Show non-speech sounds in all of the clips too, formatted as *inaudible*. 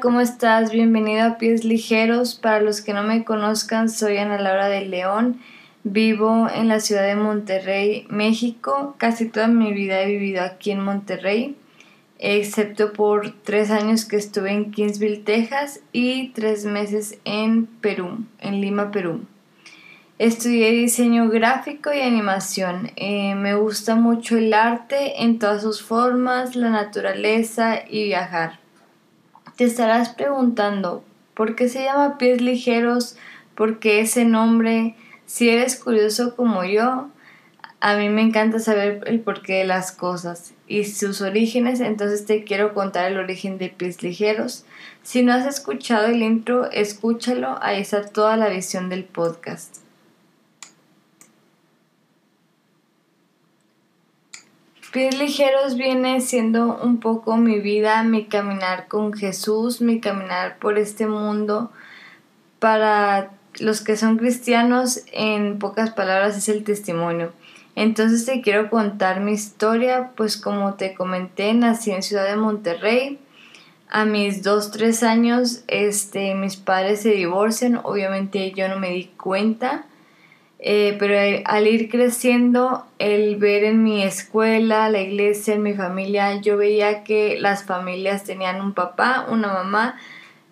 ¿cómo estás? Bienvenido a Pies Ligeros. Para los que no me conozcan, soy Ana Laura de León. Vivo en la ciudad de Monterrey, México. Casi toda mi vida he vivido aquí en Monterrey, excepto por tres años que estuve en Kingsville, Texas, y tres meses en Perú, en Lima, Perú. Estudié diseño gráfico y animación. Eh, me gusta mucho el arte en todas sus formas, la naturaleza y viajar. Te estarás preguntando, ¿por qué se llama pies ligeros? ¿Por qué ese nombre? Si eres curioso como yo, a mí me encanta saber el porqué de las cosas y sus orígenes, entonces te quiero contar el origen de pies ligeros. Si no has escuchado el intro, escúchalo, ahí está toda la visión del podcast. Pies ligeros viene siendo un poco mi vida, mi caminar con Jesús, mi caminar por este mundo. Para los que son cristianos, en pocas palabras, es el testimonio. Entonces te quiero contar mi historia, pues como te comenté, nací en Ciudad de Monterrey. A mis dos, tres años, este, mis padres se divorcian, obviamente yo no me di cuenta. Eh, pero al ir creciendo, el ver en mi escuela, la iglesia, en mi familia, yo veía que las familias tenían un papá, una mamá,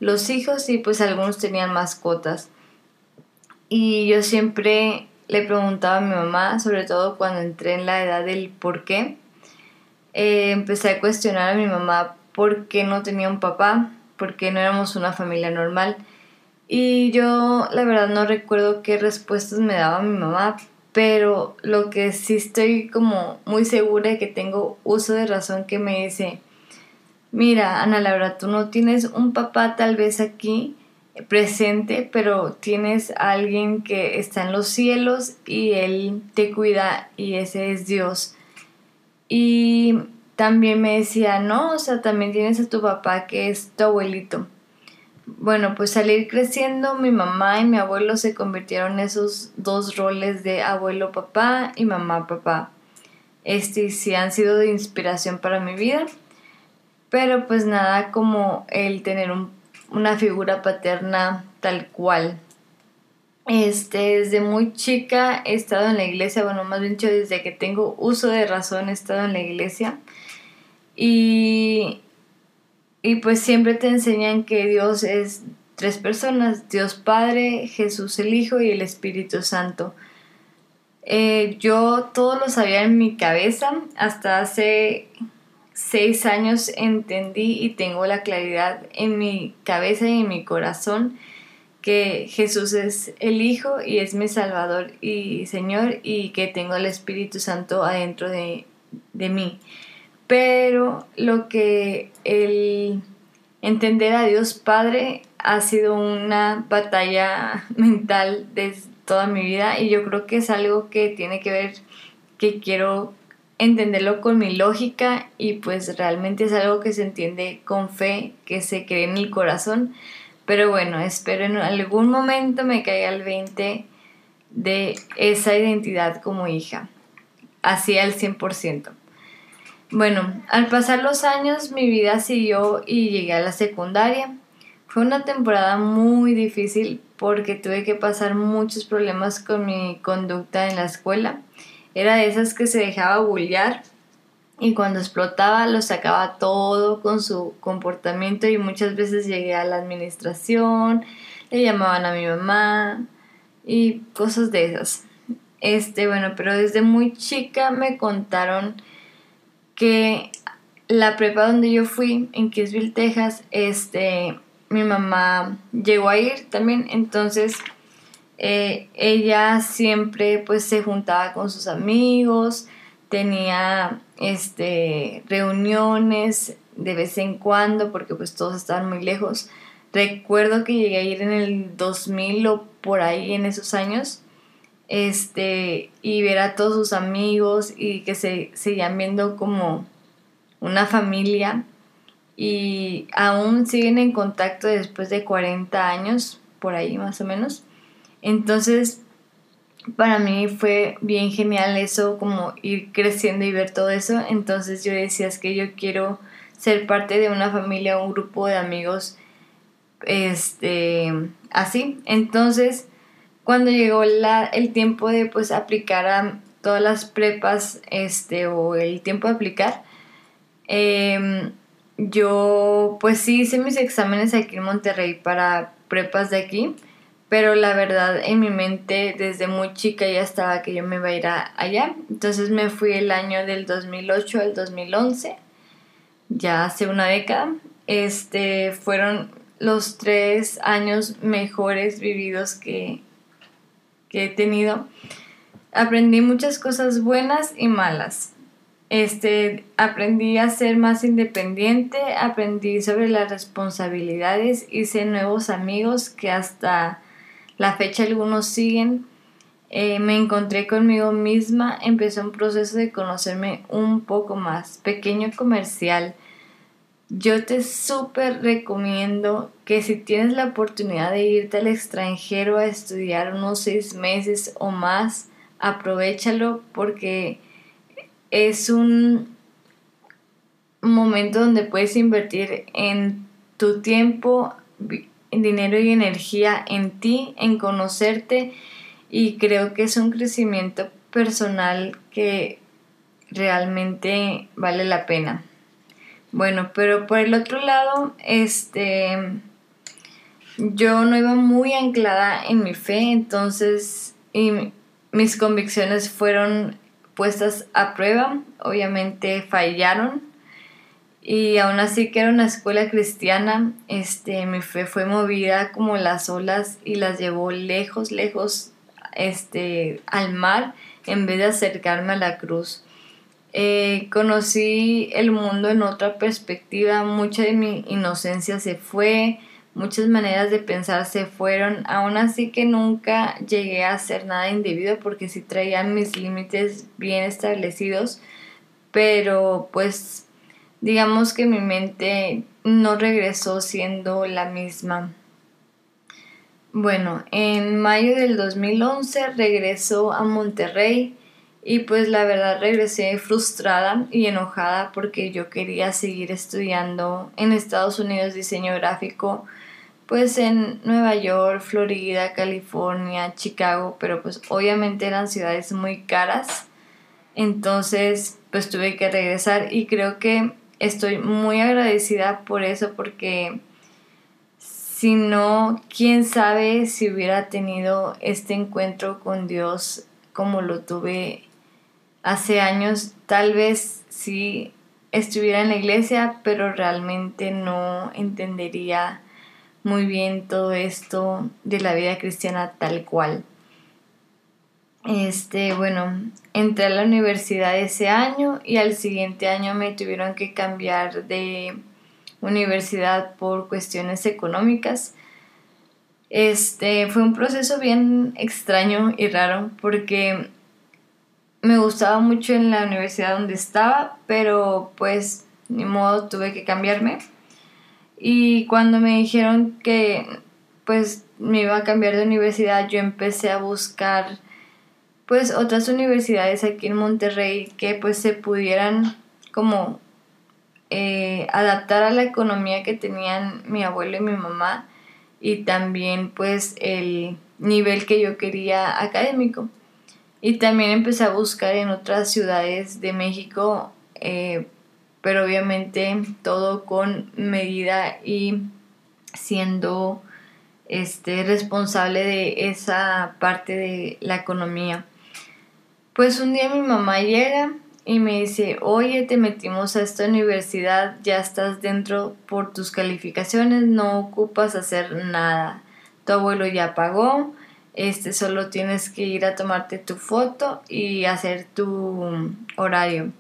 los hijos y pues algunos tenían mascotas. Y yo siempre le preguntaba a mi mamá, sobre todo cuando entré en la edad del por qué, eh, empecé a cuestionar a mi mamá por qué no tenía un papá, por qué no éramos una familia normal. Y yo la verdad no recuerdo qué respuestas me daba mi mamá, pero lo que sí estoy como muy segura de que tengo uso de razón que me dice, mira Ana Laura, tú no tienes un papá tal vez aquí presente, pero tienes a alguien que está en los cielos y él te cuida y ese es Dios. Y también me decía, no, o sea, también tienes a tu papá que es tu abuelito. Bueno, pues al ir creciendo, mi mamá y mi abuelo se convirtieron en esos dos roles de abuelo papá y mamá papá. Este sí han sido de inspiración para mi vida, pero pues nada como el tener una figura paterna tal cual. Este, desde muy chica he estado en la iglesia, bueno, más bien dicho, desde que tengo uso de razón he estado en la iglesia. Y y pues siempre te enseñan que Dios es tres personas, Dios Padre, Jesús el Hijo y el Espíritu Santo. Eh, yo todo lo sabía en mi cabeza, hasta hace seis años entendí y tengo la claridad en mi cabeza y en mi corazón que Jesús es el Hijo y es mi Salvador y Señor y que tengo el Espíritu Santo adentro de, de mí pero lo que el entender a Dios Padre ha sido una batalla *laughs* mental de toda mi vida y yo creo que es algo que tiene que ver que quiero entenderlo con mi lógica y pues realmente es algo que se entiende con fe, que se cree en el corazón. Pero bueno, espero en algún momento me caiga el 20 de esa identidad como hija, así al 100%. Bueno, al pasar los años mi vida siguió y llegué a la secundaria. Fue una temporada muy difícil porque tuve que pasar muchos problemas con mi conducta en la escuela. Era de esas que se dejaba bullear y cuando explotaba lo sacaba todo con su comportamiento y muchas veces llegué a la administración, le llamaban a mi mamá y cosas de esas. Este, bueno, pero desde muy chica me contaron que la prepa donde yo fui, en Kingsville, Texas, este, mi mamá llegó a ir también, entonces eh, ella siempre pues se juntaba con sus amigos, tenía este, reuniones de vez en cuando, porque pues todos estaban muy lejos. Recuerdo que llegué a ir en el 2000 o por ahí en esos años este, y ver a todos sus amigos y que se seguían viendo como una familia y aún siguen en contacto después de 40 años, por ahí más o menos. Entonces, para mí fue bien genial eso, como ir creciendo y ver todo eso. Entonces yo decía, es que yo quiero ser parte de una familia, un grupo de amigos este, así. Entonces, cuando llegó la, el tiempo de pues aplicar a todas las prepas, este, o el tiempo de aplicar, em, yo pues sí hice mis exámenes aquí en Monterrey para prepas de aquí, pero la verdad en mi mente desde muy chica ya estaba que yo me iba a ir allá. Entonces me fui el año del 2008 al 2011, ya hace una década. Este fueron los tres años mejores vividos que, que he tenido. Aprendí muchas cosas buenas y malas. Este, aprendí a ser más independiente, aprendí sobre las responsabilidades, hice nuevos amigos que hasta la fecha algunos siguen. Eh, me encontré conmigo misma, empezó un proceso de conocerme un poco más. Pequeño comercial. Yo te súper recomiendo que si tienes la oportunidad de irte al extranjero a estudiar unos seis meses o más, aprovechalo porque es un momento donde puedes invertir en tu tiempo, dinero y energía en ti, en conocerte y creo que es un crecimiento personal que realmente vale la pena. Bueno, pero por el otro lado, este yo no iba muy anclada en mi fe, entonces y mis convicciones fueron puestas a prueba, obviamente fallaron y aún así que era una escuela cristiana, este, mi fe fue movida como las olas y las llevó lejos, lejos este, al mar en vez de acercarme a la cruz. Eh, conocí el mundo en otra perspectiva, mucha de mi inocencia se fue, muchas maneras de pensar se fueron, aún así que nunca llegué a hacer nada indebido porque sí traía mis límites bien establecidos, pero pues digamos que mi mente no regresó siendo la misma. Bueno, en mayo del 2011 regresó a Monterrey y pues la verdad regresé frustrada y enojada porque yo quería seguir estudiando en Estados Unidos diseño gráfico pues en Nueva York, Florida, California, Chicago, pero pues obviamente eran ciudades muy caras. Entonces pues tuve que regresar y creo que estoy muy agradecida por eso porque si no, quién sabe si hubiera tenido este encuentro con Dios como lo tuve hace años, tal vez sí estuviera en la iglesia, pero realmente no entendería muy bien todo esto de la vida cristiana tal cual. Este, bueno, entré a la universidad ese año y al siguiente año me tuvieron que cambiar de universidad por cuestiones económicas. Este, fue un proceso bien extraño y raro porque me gustaba mucho en la universidad donde estaba, pero pues ni modo tuve que cambiarme. Y cuando me dijeron que pues me iba a cambiar de universidad, yo empecé a buscar pues otras universidades aquí en Monterrey que pues se pudieran como eh, adaptar a la economía que tenían mi abuelo y mi mamá y también pues el nivel que yo quería académico. Y también empecé a buscar en otras ciudades de México eh, pero obviamente todo con medida y siendo este responsable de esa parte de la economía. Pues un día mi mamá llega y me dice, oye, te metimos a esta universidad, ya estás dentro por tus calificaciones, no ocupas hacer nada. Tu abuelo ya pagó, este, solo tienes que ir a tomarte tu foto y hacer tu horario.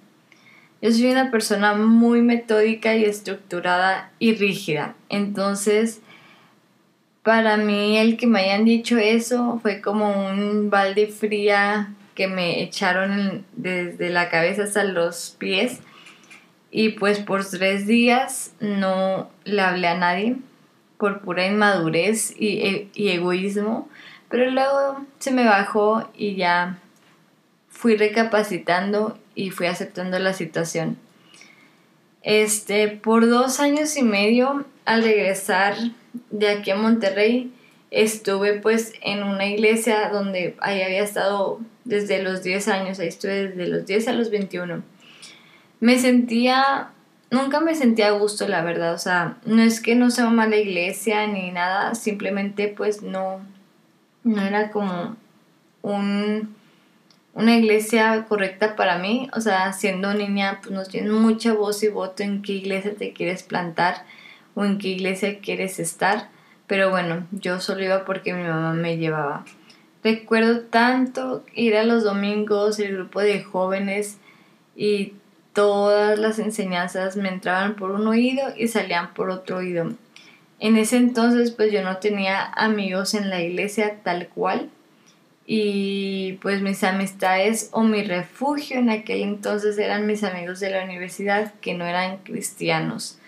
Yo soy una persona muy metódica y estructurada y rígida. Entonces, para mí el que me hayan dicho eso fue como un balde fría que me echaron desde la cabeza hasta los pies. Y pues por tres días no le hablé a nadie por pura inmadurez y, e, y egoísmo. Pero luego se me bajó y ya fui recapacitando y fui aceptando la situación. Este, por dos años y medio, al regresar de aquí a Monterrey, estuve pues en una iglesia donde ahí había estado desde los 10 años, ahí estuve desde los 10 a los 21. Me sentía, nunca me sentía a gusto, la verdad, o sea, no es que no sea mala iglesia ni nada, simplemente pues no, no era como un, una iglesia correcta para mí, o sea, siendo niña pues no tienes mucha voz y voto en qué iglesia te quieres plantar o en qué iglesia quieres estar, pero bueno, yo solo iba porque mi mamá me llevaba. Recuerdo tanto ir a los domingos, el grupo de jóvenes y todas las enseñanzas me entraban por un oído y salían por otro oído. En ese entonces pues yo no tenía amigos en la iglesia tal cual y pues mis amistades o mi refugio en aquel entonces eran mis amigos de la universidad que no eran cristianos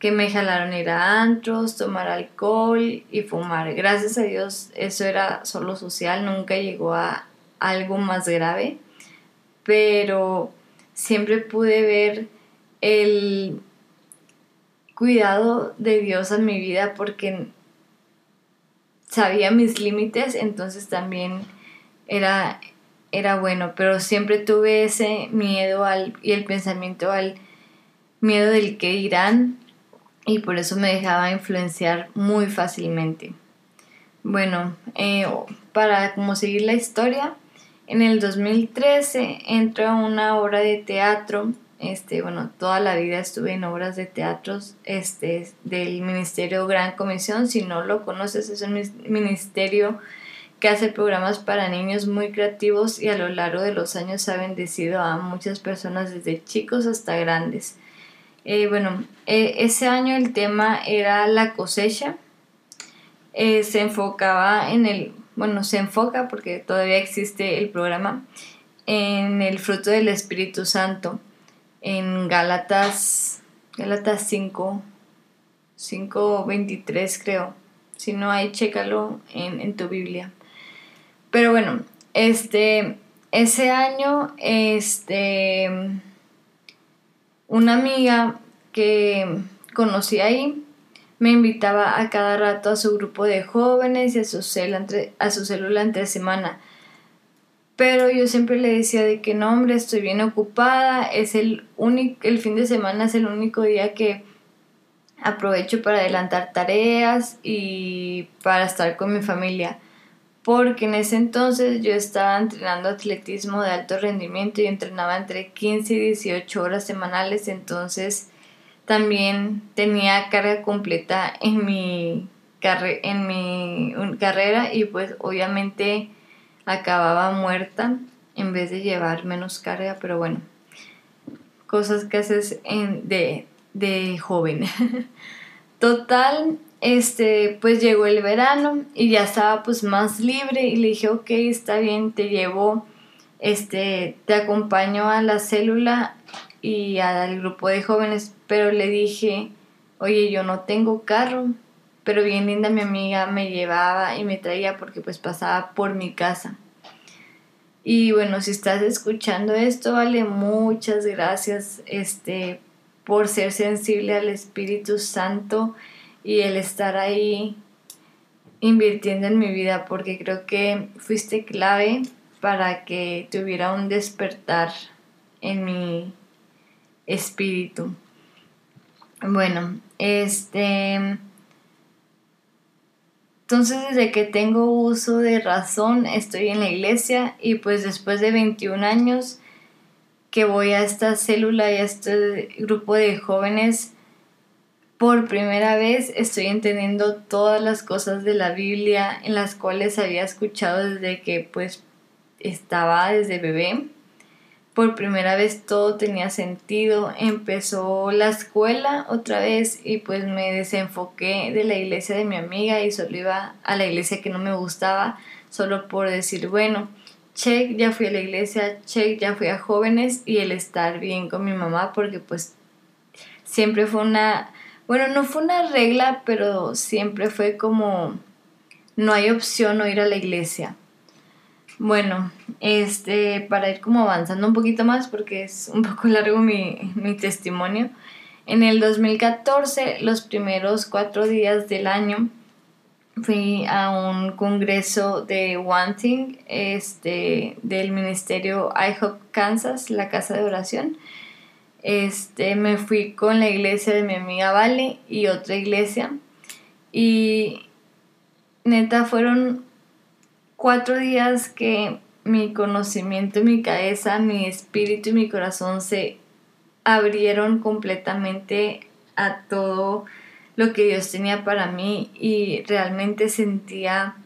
que me jalaron ir a antros, tomar alcohol y fumar. Gracias a Dios eso era solo social, nunca llegó a algo más grave, pero siempre pude ver el cuidado de Dios en mi vida porque sabía mis límites, entonces también era, era bueno, pero siempre tuve ese miedo al, y el pensamiento al miedo del que irán y por eso me dejaba influenciar muy fácilmente. Bueno, eh, para como seguir la historia, en el 2013 entré a una obra de teatro. Este, bueno, toda la vida estuve en obras de teatro este, del Ministerio Gran Comisión. Si no lo conoces, es un ministerio que hace programas para niños muy creativos y a lo largo de los años ha bendecido a muchas personas desde chicos hasta grandes. Eh, bueno, eh, ese año el tema era la cosecha. Eh, se enfocaba en el, bueno, se enfoca porque todavía existe el programa, en el fruto del Espíritu Santo, en Gálatas, Gálatas 5, 5, 23 creo. Si no hay, chécalo en, tu Biblia. Pero bueno, este, ese año, este una amiga que conocí ahí me invitaba a cada rato a su grupo de jóvenes y a su, a su célula entre semana. Pero yo siempre le decía de que no, hombre, estoy bien ocupada, es el único, el fin de semana es el único día que aprovecho para adelantar tareas y para estar con mi familia porque en ese entonces yo estaba entrenando atletismo de alto rendimiento y entrenaba entre 15 y 18 horas semanales, entonces también tenía carga completa en mi, en mi carrera y pues obviamente acababa muerta en vez de llevar menos carga, pero bueno, cosas que haces en, de, de joven. *laughs* Total, este, pues llegó el verano y ya estaba pues más libre y le dije, ok, está bien, te llevo, este, te acompaño a la célula y al grupo de jóvenes, pero le dije, oye, yo no tengo carro, pero bien linda mi amiga me llevaba y me traía porque pues pasaba por mi casa. Y bueno, si estás escuchando esto, vale, muchas gracias, este, por ser sensible al Espíritu Santo y el estar ahí invirtiendo en mi vida porque creo que fuiste clave para que tuviera un despertar en mi espíritu. Bueno, este... Entonces desde que tengo uso de razón estoy en la iglesia y pues después de 21 años que voy a esta célula y a este grupo de jóvenes por primera vez estoy entendiendo todas las cosas de la Biblia en las cuales había escuchado desde que pues estaba desde bebé. Por primera vez todo tenía sentido. Empezó la escuela otra vez y pues me desenfoqué de la iglesia de mi amiga y solo iba a la iglesia que no me gustaba solo por decir, bueno, check, ya fui a la iglesia, check, ya fui a jóvenes y el estar bien con mi mamá porque pues siempre fue una bueno, no fue una regla, pero siempre fue como, no hay opción no ir a la iglesia. Bueno, este, para ir como avanzando un poquito más, porque es un poco largo mi, mi testimonio, En el 2014, los primeros cuatro días del año, fui a un congreso de One Thing este, del ministerio IHOP Kansas, la casa de oración. Este, me fui con la iglesia de mi amiga Vale y otra iglesia. Y neta fueron cuatro días que mi conocimiento, mi cabeza, mi espíritu y mi corazón se abrieron completamente a todo lo que Dios tenía para mí y realmente sentía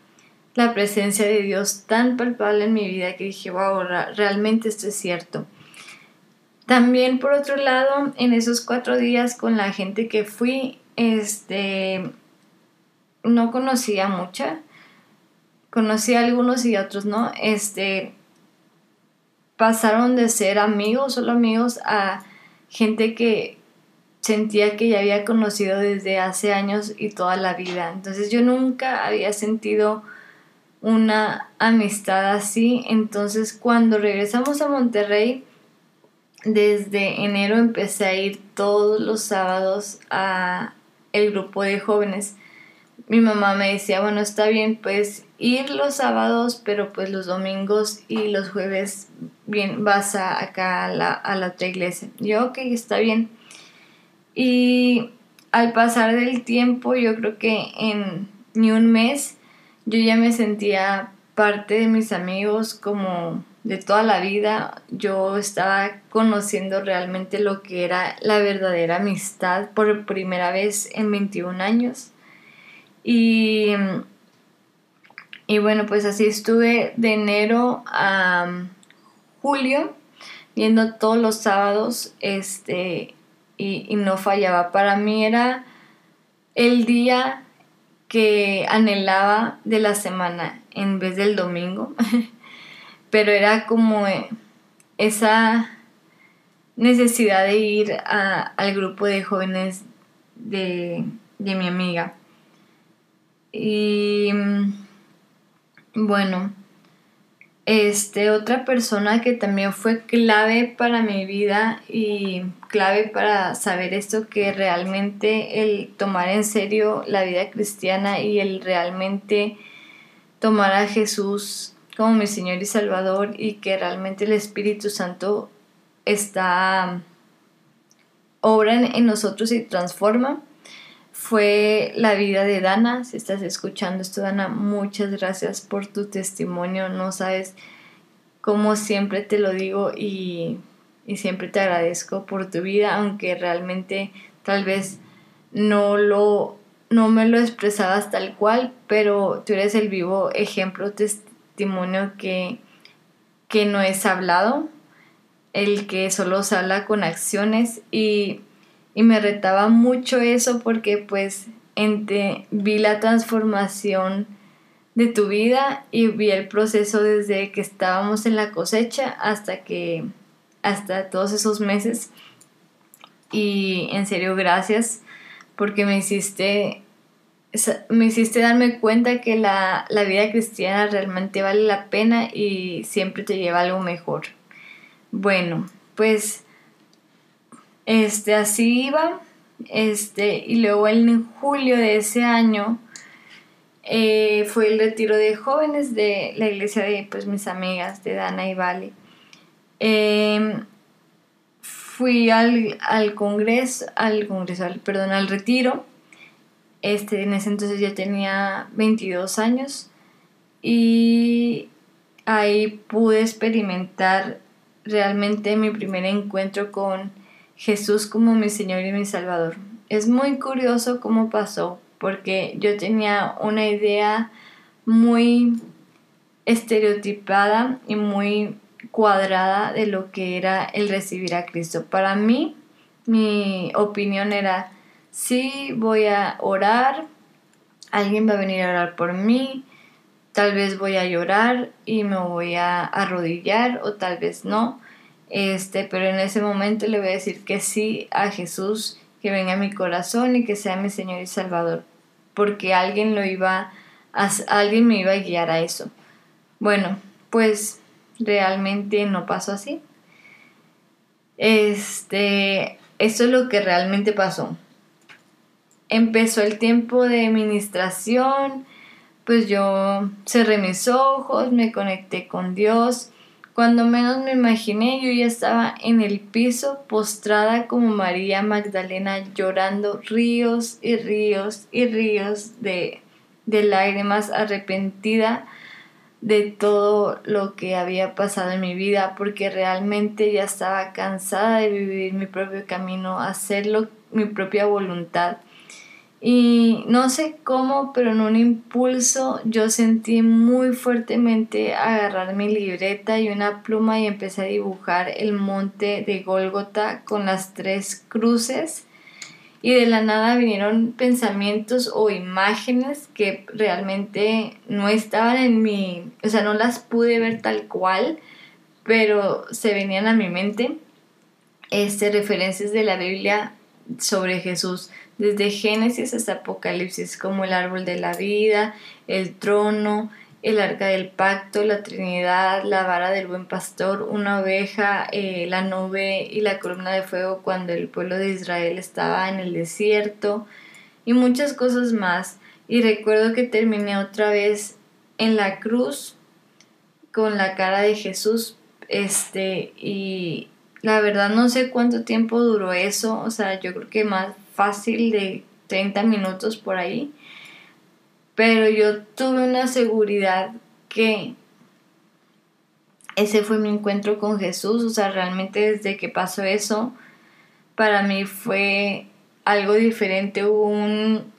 la presencia de Dios tan palpable en mi vida que dije, wow, realmente esto es cierto. También por otro lado, en esos cuatro días con la gente que fui, este, no conocía mucha, conocí a algunos y a otros no, este, pasaron de ser amigos, solo amigos, a gente que sentía que ya había conocido desde hace años y toda la vida. Entonces yo nunca había sentido una amistad así. Entonces cuando regresamos a Monterrey, desde enero empecé a ir todos los sábados a el grupo de jóvenes. Mi mamá me decía, bueno, está bien, pues ir los sábados, pero pues los domingos y los jueves bien, vas a, acá a la, a la otra iglesia. Yo, ok, está bien. Y al pasar del tiempo, yo creo que en ni un mes, yo ya me sentía parte de mis amigos como de toda la vida. Yo estaba conociendo realmente lo que era la verdadera amistad por primera vez en 21 años. Y, y bueno, pues así estuve de enero a julio, viendo todos los sábados este, y, no fallaba. Para mí era el día que anhelaba de la semana en vez del domingo, *laughs* pero era como esa necesidad de ir al grupo de jóvenes de, de mi amiga. Y mm, bueno, este, otra persona que también fue clave para mi vida y clave para saber esto, que realmente el tomar en serio la vida cristiana y el realmente tomar a Jesús como mi Señor y Salvador y que realmente el Espíritu Santo está obra en nosotros y transforma fue la vida de Dana. Si estás escuchando esto, Dana, muchas gracias por tu testimonio. No sabes cómo siempre te lo digo y, siempre te agradezco por tu vida, aunque realmente tal vez no lo no me lo expresabas tal cual, pero tú eres el vivo ejemplo, testimonio que, que no es hablado, el que solo se habla con acciones y y me retaba mucho eso porque pues vi la transformación de tu vida y vi el proceso desde que estábamos en la cosecha hasta que hasta todos esos meses y en serio gracias porque me hiciste me hiciste darme cuenta que la, la vida cristiana realmente vale la pena y siempre te lleva algo mejor. Bueno, pues este, así iba. Este, y luego en julio de ese año eh, fue el retiro de jóvenes de la iglesia de pues, mis amigas, de Dana y Vale. Em, fui al, congreso, al congreso, perdón, al retiro. Este, en ese entonces ya tenía 22 años y ahí pude experimentar realmente mi primer encuentro con Jesús como mi Señor y mi Salvador. Es muy curioso cómo pasó, porque yo tenía una idea muy estereotipada y muy cuadrada de lo que era el recibir a Cristo. Para mí, mi opinión era, sí, voy a orar, alguien va a venir a orar por mí, tal vez voy a llorar y me voy a arrodillar o tal vez no, este, pero en ese momento le voy a decir que sí a Jesús, que venga a mi corazón y que sea mi Señor y Salvador, porque alguien lo iba a, alguien me iba a guiar a eso. Bueno, pues realmente no pasó así. Este, esto es lo que realmente pasó. Empezó el tiempo de ministración, pues yo cerré mis ojos, me conecté con Dios. Cuando menos me imaginé, yo ya estaba en el piso, postrada como María Magdalena, llorando ríos y ríos y ríos de, de lágrimas, arrepentida de todo lo que había pasado en mi vida, porque realmente ya estaba cansada de vivir mi propio camino, hacerlo mi propia voluntad. Y no sé cómo, pero en un impulso yo sentí muy fuertemente agarrar mi libreta y una pluma y empecé a dibujar el monte de Gólgota con las tres cruces. Y de la nada vinieron pensamientos o imágenes que realmente no estaban en mi, o sea, no las pude ver tal cual, pero se venían a mi mente. Este, referencias de la Biblia sobre Jesús desde Génesis hasta Apocalipsis, como el árbol de la vida, el trono, el arca del pacto, la Trinidad, la vara del buen pastor, una oveja, eh, la nube y la columna de fuego cuando el pueblo de Israel estaba en el desierto y muchas cosas más. Y recuerdo que terminé otra vez en la cruz con la cara de Jesús, este, y la verdad no sé cuánto tiempo duró eso, o sea, yo creo que más fácil de 30 minutos por ahí, pero yo tuve una seguridad que ese fue mi encuentro con Jesús, o sea, realmente desde que pasó eso, para mí fue algo diferente, hubo un,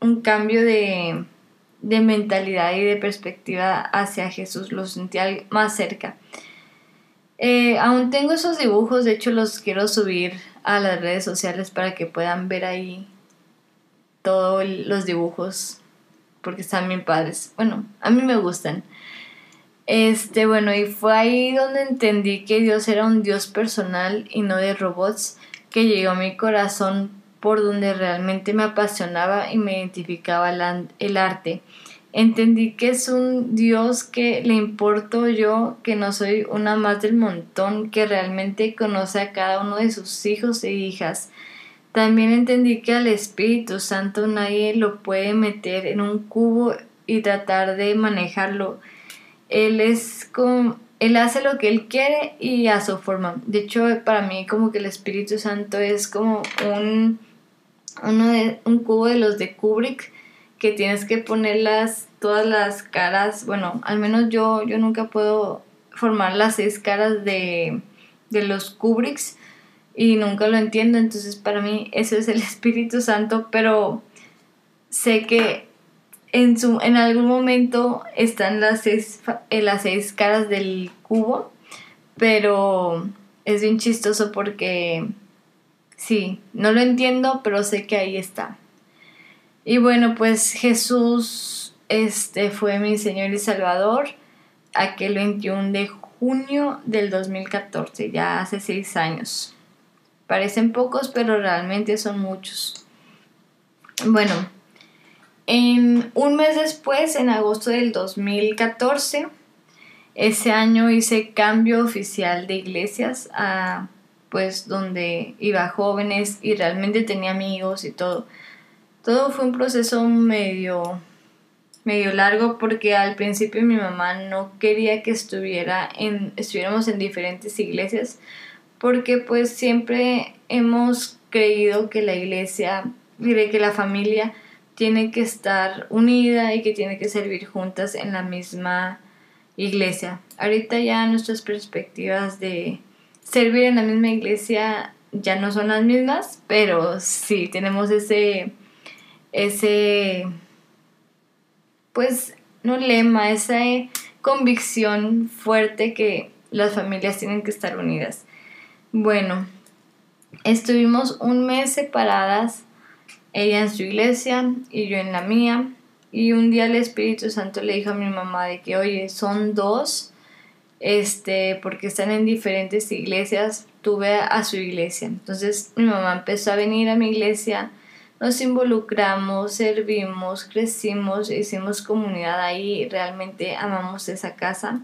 un cambio de, de mentalidad y de perspectiva hacia Jesús, lo sentí más cerca. Eh, aún tengo esos dibujos, de hecho los quiero subir a las redes sociales para que puedan ver ahí todos los dibujos porque están bien padres. Bueno, a mí me gustan. Este, bueno, y fue ahí donde entendí que Dios era un Dios personal y no de robots, que llegó a mi corazón por donde realmente me apasionaba y me identificaba el arte. Entendí que es un Dios que le importo yo, que no soy una más del montón, que realmente conoce a cada uno de sus hijos e hijas. También entendí que al Espíritu Santo nadie lo puede meter en un cubo y tratar de manejarlo. Él es como él hace lo que él quiere y a su forma. De hecho, para mí como que el Espíritu Santo es como un uno de, un cubo de los de Kubrick que tienes que ponerlas todas las caras, bueno, al menos yo, yo nunca puedo formar las seis caras de, de los Kubricks y nunca lo entiendo, entonces para mí eso es el *laughs* Espíritu Santo, pero sé que en, su, en algún momento están las seis, eh, las seis caras del cubo, pero es bien chistoso porque sí, no lo entiendo, pero sé que ahí está. Y bueno, pues Jesús este, fue mi Señor y Salvador aquel 21 de junio del 2014, ya hace seis años. Parecen pocos, pero realmente son muchos. Bueno, en un mes después, en agosto del 2014, ese año hice cambio oficial de iglesias a pues donde iba jóvenes y realmente tenía amigos y todo. Todo fue un proceso medio, medio largo porque al principio mi mamá no quería que estuviera en, estuviéramos en diferentes iglesias porque pues siempre hemos creído que la iglesia, que la familia tiene que estar unida y que tiene que servir juntas en la misma iglesia. Ahorita ya nuestras perspectivas de servir en la misma iglesia ya no son las mismas, pero sí tenemos ese ese, pues, no lema, esa convicción fuerte que las familias tienen que estar unidas. Bueno, estuvimos un mes separadas, ella en su iglesia y yo en la mía, y un día el Espíritu Santo le dijo a mi mamá de que, oye, son dos, este, porque están en diferentes iglesias, tuve a su iglesia. Entonces mi mamá empezó a venir a mi iglesia, nos involucramos, servimos, crecimos, hicimos comunidad ahí, realmente amamos esa casa.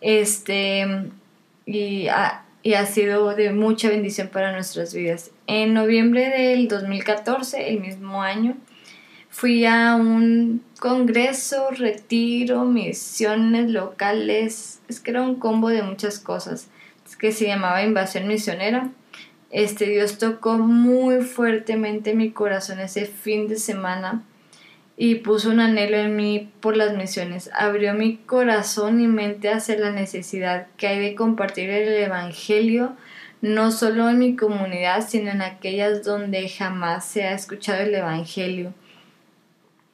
Este, y ha sido de mucha bendición para nuestras vidas. En noviembre del 2014, el mismo año, fui a un congreso, retiro, misiones locales, es que era un combo de muchas cosas, es que se llamaba Invasión Misionera. Este Dios tocó muy fuertemente mi corazón ese fin de semana y puso un anhelo en mí por las misiones. Abrió mi corazón y mente hacia la necesidad que hay de compartir el Evangelio, no solo en mi comunidad, sino en aquellas donde jamás se ha escuchado el Evangelio.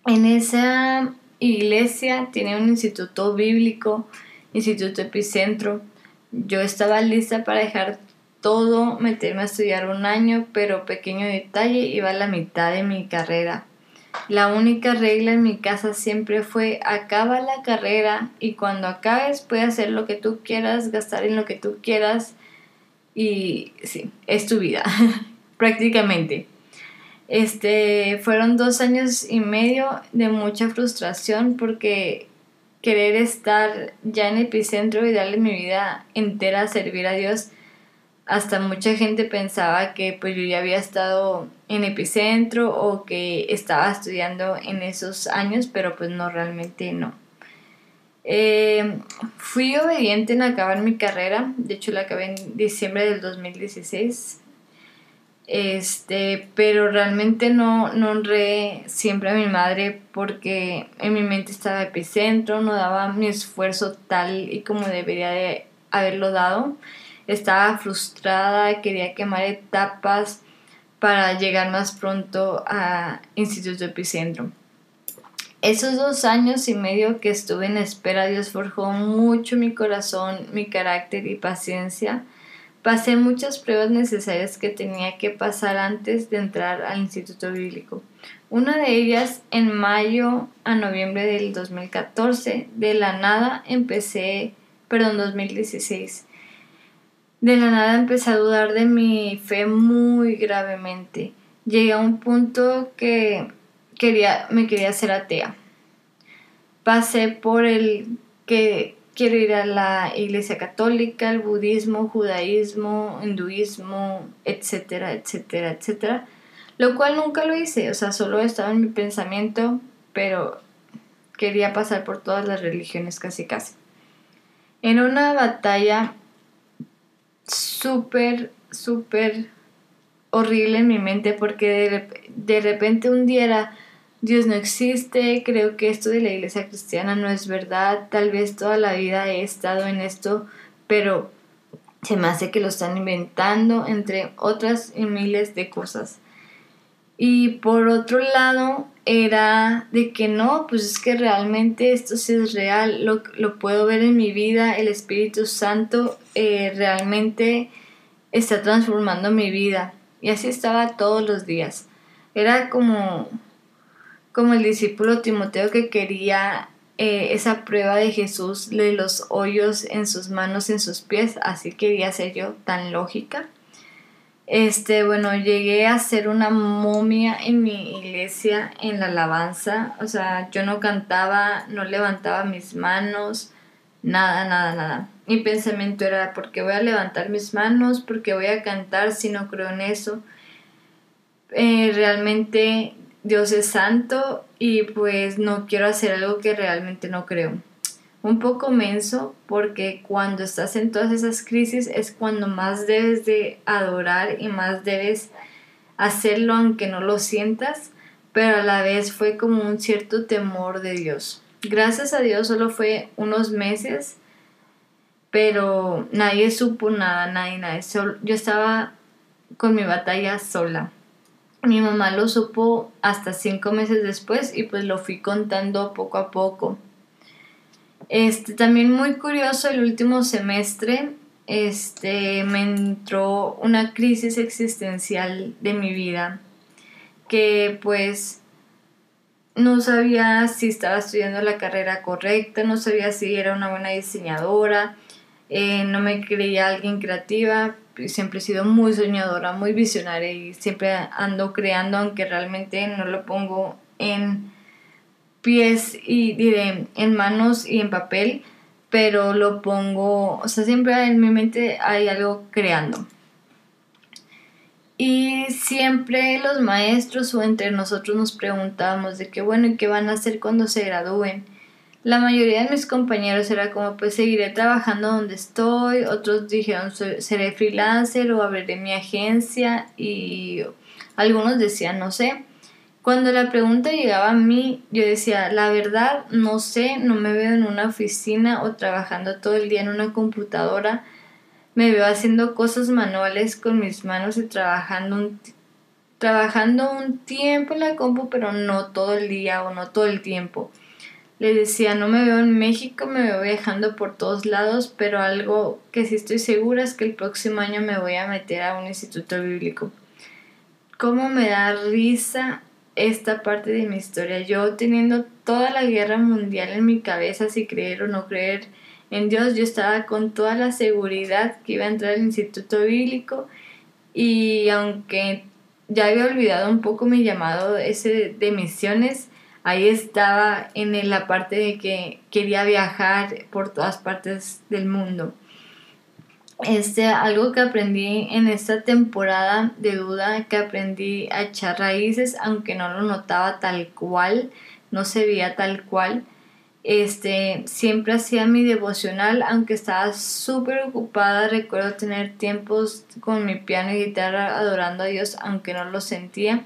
En esa iglesia tiene un instituto bíblico, Instituto Epicentro. Yo estaba lista para dejar todo, meterme a estudiar un año, pero pequeño detalle, iba a la mitad de mi carrera la única regla en mi casa siempre fue acaba la carrera y cuando acabes puedes hacer lo que tú quieras, gastar en lo que tú quieras y sí, es tu vida, *laughs* prácticamente. Este, fueron dos años y medio de mucha frustración porque querer estar ya en epicentro y darle mi vida entera a servir a Dios hasta mucha gente pensaba que pues yo ya había estado en epicentro o que estaba estudiando en esos años, pero pues no, realmente no. Eh, fui obediente en acabar mi carrera, de hecho la acabé en diciembre del 2016, este, pero realmente no, no honré siempre a mi madre porque en mi mente estaba epicentro, no daba mi esfuerzo tal y como debería de haberlo dado estaba frustrada, quería quemar etapas para llegar más pronto a Instituto Epicentro. Esos dos años y medio que estuve en espera, Dios forjó mucho mi corazón, mi carácter y paciencia. Pasé muchas pruebas necesarias que tenía que pasar antes de entrar al Instituto Bíblico. Una de ellas en mayo a noviembre del 2014. De la nada empecé, perdón, 2016 de la nada empecé a dudar de mi fe muy gravemente. Llegué a un punto que quería, me quería hacer atea. Pasé por el que quiero ir a la iglesia católica, el budismo, judaísmo, hinduismo, etcétera, etcétera, etcétera. Lo cual nunca lo hice, o sea, solo estaba en mi pensamiento, pero quería pasar por todas las religiones casi casi. En una batalla súper, súper horrible en mi mente porque de, repente un día era, Dios no existe, creo que esto de la iglesia cristiana no es verdad, tal vez toda la vida he estado en esto, pero se me hace que lo están inventando, entre otras y miles de cosas. Y por otro lado, era de que no, pues es que realmente esto sí es real, lo, lo puedo ver en mi vida, el Espíritu Santo eh, realmente está transformando mi vida. Y así estaba todos los días. Era como, como el discípulo Timoteo que quería eh, esa prueba de Jesús de los hoyos en sus manos, en sus pies, así quería ser yo tan lógica. Este, bueno, llegué a ser una momia en mi iglesia en la alabanza, o sea, yo no cantaba, no levantaba mis manos, nada, nada, nada. Mi pensamiento era, ¿por qué voy a levantar mis manos? ¿Por qué voy a cantar si no creo en eso? Eh, realmente Dios es santo y pues no quiero hacer algo que realmente no creo un poco menso porque cuando estás en todas esas crisis es cuando más debes de adorar y más debes hacerlo aunque no lo sientas, pero a la vez fue como un cierto temor de Dios. Gracias a Dios solo fue unos meses, pero nadie supo nada, nadie, nadie. yo estaba con mi batalla sola. Mi mamá lo supo hasta cinco meses después y pues lo fui contando poco a poco. Este, también muy curioso, el último semestre este, me entró una crisis existencial de mi vida que pues no sabía si estaba estudiando la carrera correcta, no sabía si era una buena diseñadora, eh, no me creía alguien creativa, siempre he sido muy soñadora, muy visionaria y siempre ando creando aunque realmente no lo pongo en pies y diré en manos y en papel, pero lo pongo, o sea, siempre en mi mente hay algo creando. Y siempre los maestros o entre nosotros nos preguntábamos de qué bueno y qué van a hacer cuando se gradúen. La mayoría de mis compañeros era como pues seguiré trabajando donde estoy, otros dijeron seré freelancer o abriré mi agencia y algunos decían no sé. Cuando la pregunta llegaba a mí, yo decía, la verdad, no sé, no me veo en una oficina o trabajando todo el día en una computadora. Me veo haciendo cosas manuales con mis manos y trabajando un, trabajando un tiempo en la compu, pero no todo el día o no todo el tiempo. Le decía, no me veo en México, me veo viajando por todos lados, pero algo que sí estoy segura es que el próximo año me voy a meter a un instituto bíblico. ¿Cómo me da risa esta parte de mi historia. Yo teniendo toda la guerra mundial en mi cabeza, si creer o no creer en Dios, yo estaba con toda la seguridad que iba a entrar al instituto bíblico y aunque ya había olvidado un poco mi llamado ese de misiones, ahí estaba en la parte de que quería viajar por todas partes del mundo. Este, algo que aprendí en esta temporada de duda, que aprendí a echar raíces, aunque no lo notaba tal cual, no se veía tal cual. Este, siempre hacía mi devocional, aunque estaba súper ocupada. Recuerdo tener tiempos con mi piano y guitarra adorando a Dios, aunque no lo sentía.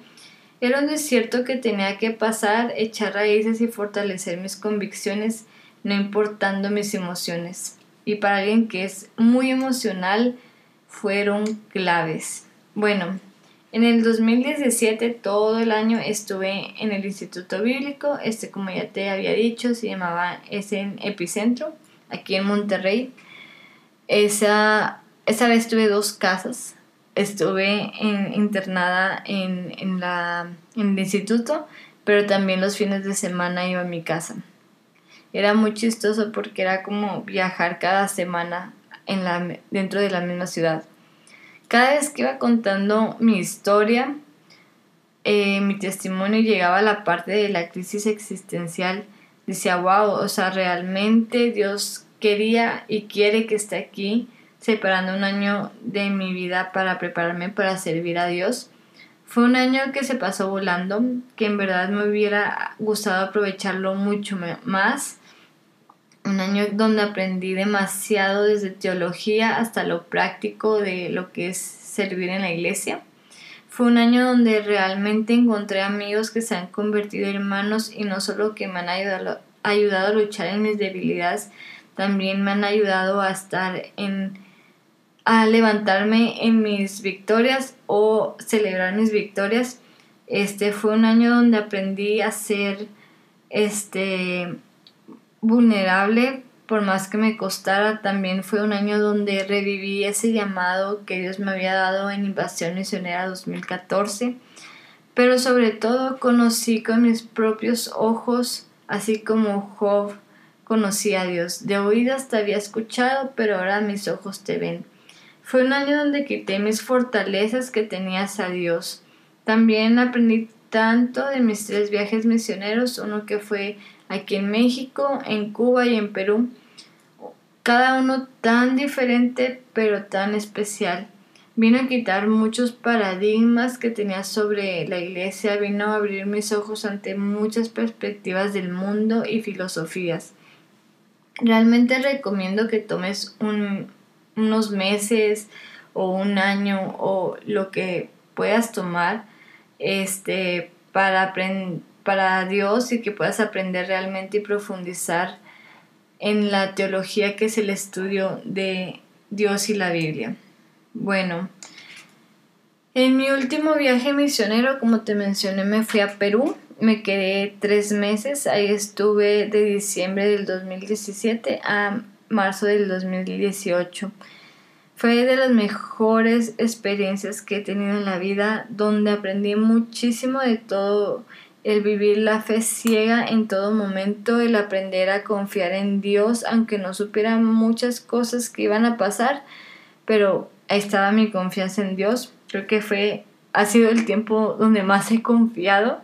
Era un desierto que tenía que pasar, echar raíces y fortalecer mis convicciones, no importando mis emociones y para alguien que es muy emocional fueron claves. Bueno, en el 2017 todo el año estuve en el Instituto Bíblico, este como ya te había dicho se llamaba es en Epicentro, aquí en Monterrey. Esa, esa vez tuve dos casas, estuve internada en, en, la, en el instituto, pero también los fines de semana iba a mi casa era muy chistoso porque era como viajar cada semana en la, dentro de la misma ciudad. Cada vez que iba contando mi historia, eh, mi testimonio llegaba a la parte de la crisis existencial, decía, wow, o sea, realmente Dios quería y quiere que esté aquí, separando un año de mi vida para prepararme para servir a Dios. Fue un año que se pasó volando, que en verdad me hubiera gustado aprovecharlo mucho más. Un año donde aprendí demasiado desde teología hasta lo práctico de lo que es servir en la iglesia. Fue un año donde realmente encontré amigos que se han convertido en hermanos y no solo que me han ayudado, ayudado a luchar en mis debilidades, también me han ayudado a estar en a levantarme en mis victorias o celebrar mis victorias. Este fue un año donde aprendí a ser este vulnerable, por más que me costara. También fue un año donde reviví ese llamado que Dios me había dado en Invasión Misionera 2014. Pero sobre todo conocí con mis propios ojos, así como Job conocí a Dios. De oídas te había escuchado, pero ahora mis ojos te ven. Fue un año donde quité mis fortalezas que tenías a Dios. También aprendí tanto de mis tres viajes misioneros, uno que fue aquí en México, en Cuba y en Perú. Cada uno tan diferente pero tan especial. Vino a quitar muchos paradigmas que tenía sobre la iglesia, vino a abrir mis ojos ante muchas perspectivas del mundo y filosofías. Realmente recomiendo que tomes un, unos meses o un año o lo que puedas tomar este, para, para Dios y que puedas aprender realmente y profundizar en la teología que es el estudio de Dios y la Biblia. Bueno, en mi último viaje misionero, como te mencioné, me fui a Perú. Me quedé tres meses. Ahí estuve de diciembre del 2017 a marzo del 2018. Fue de las mejores experiencias que he tenido en la vida, donde aprendí muchísimo de todo, el vivir la fe ciega en todo momento, el aprender a confiar en Dios, aunque no supiera muchas cosas que iban a pasar, pero estaba mi confianza en Dios. Creo que fue, ha sido el tiempo donde más he confiado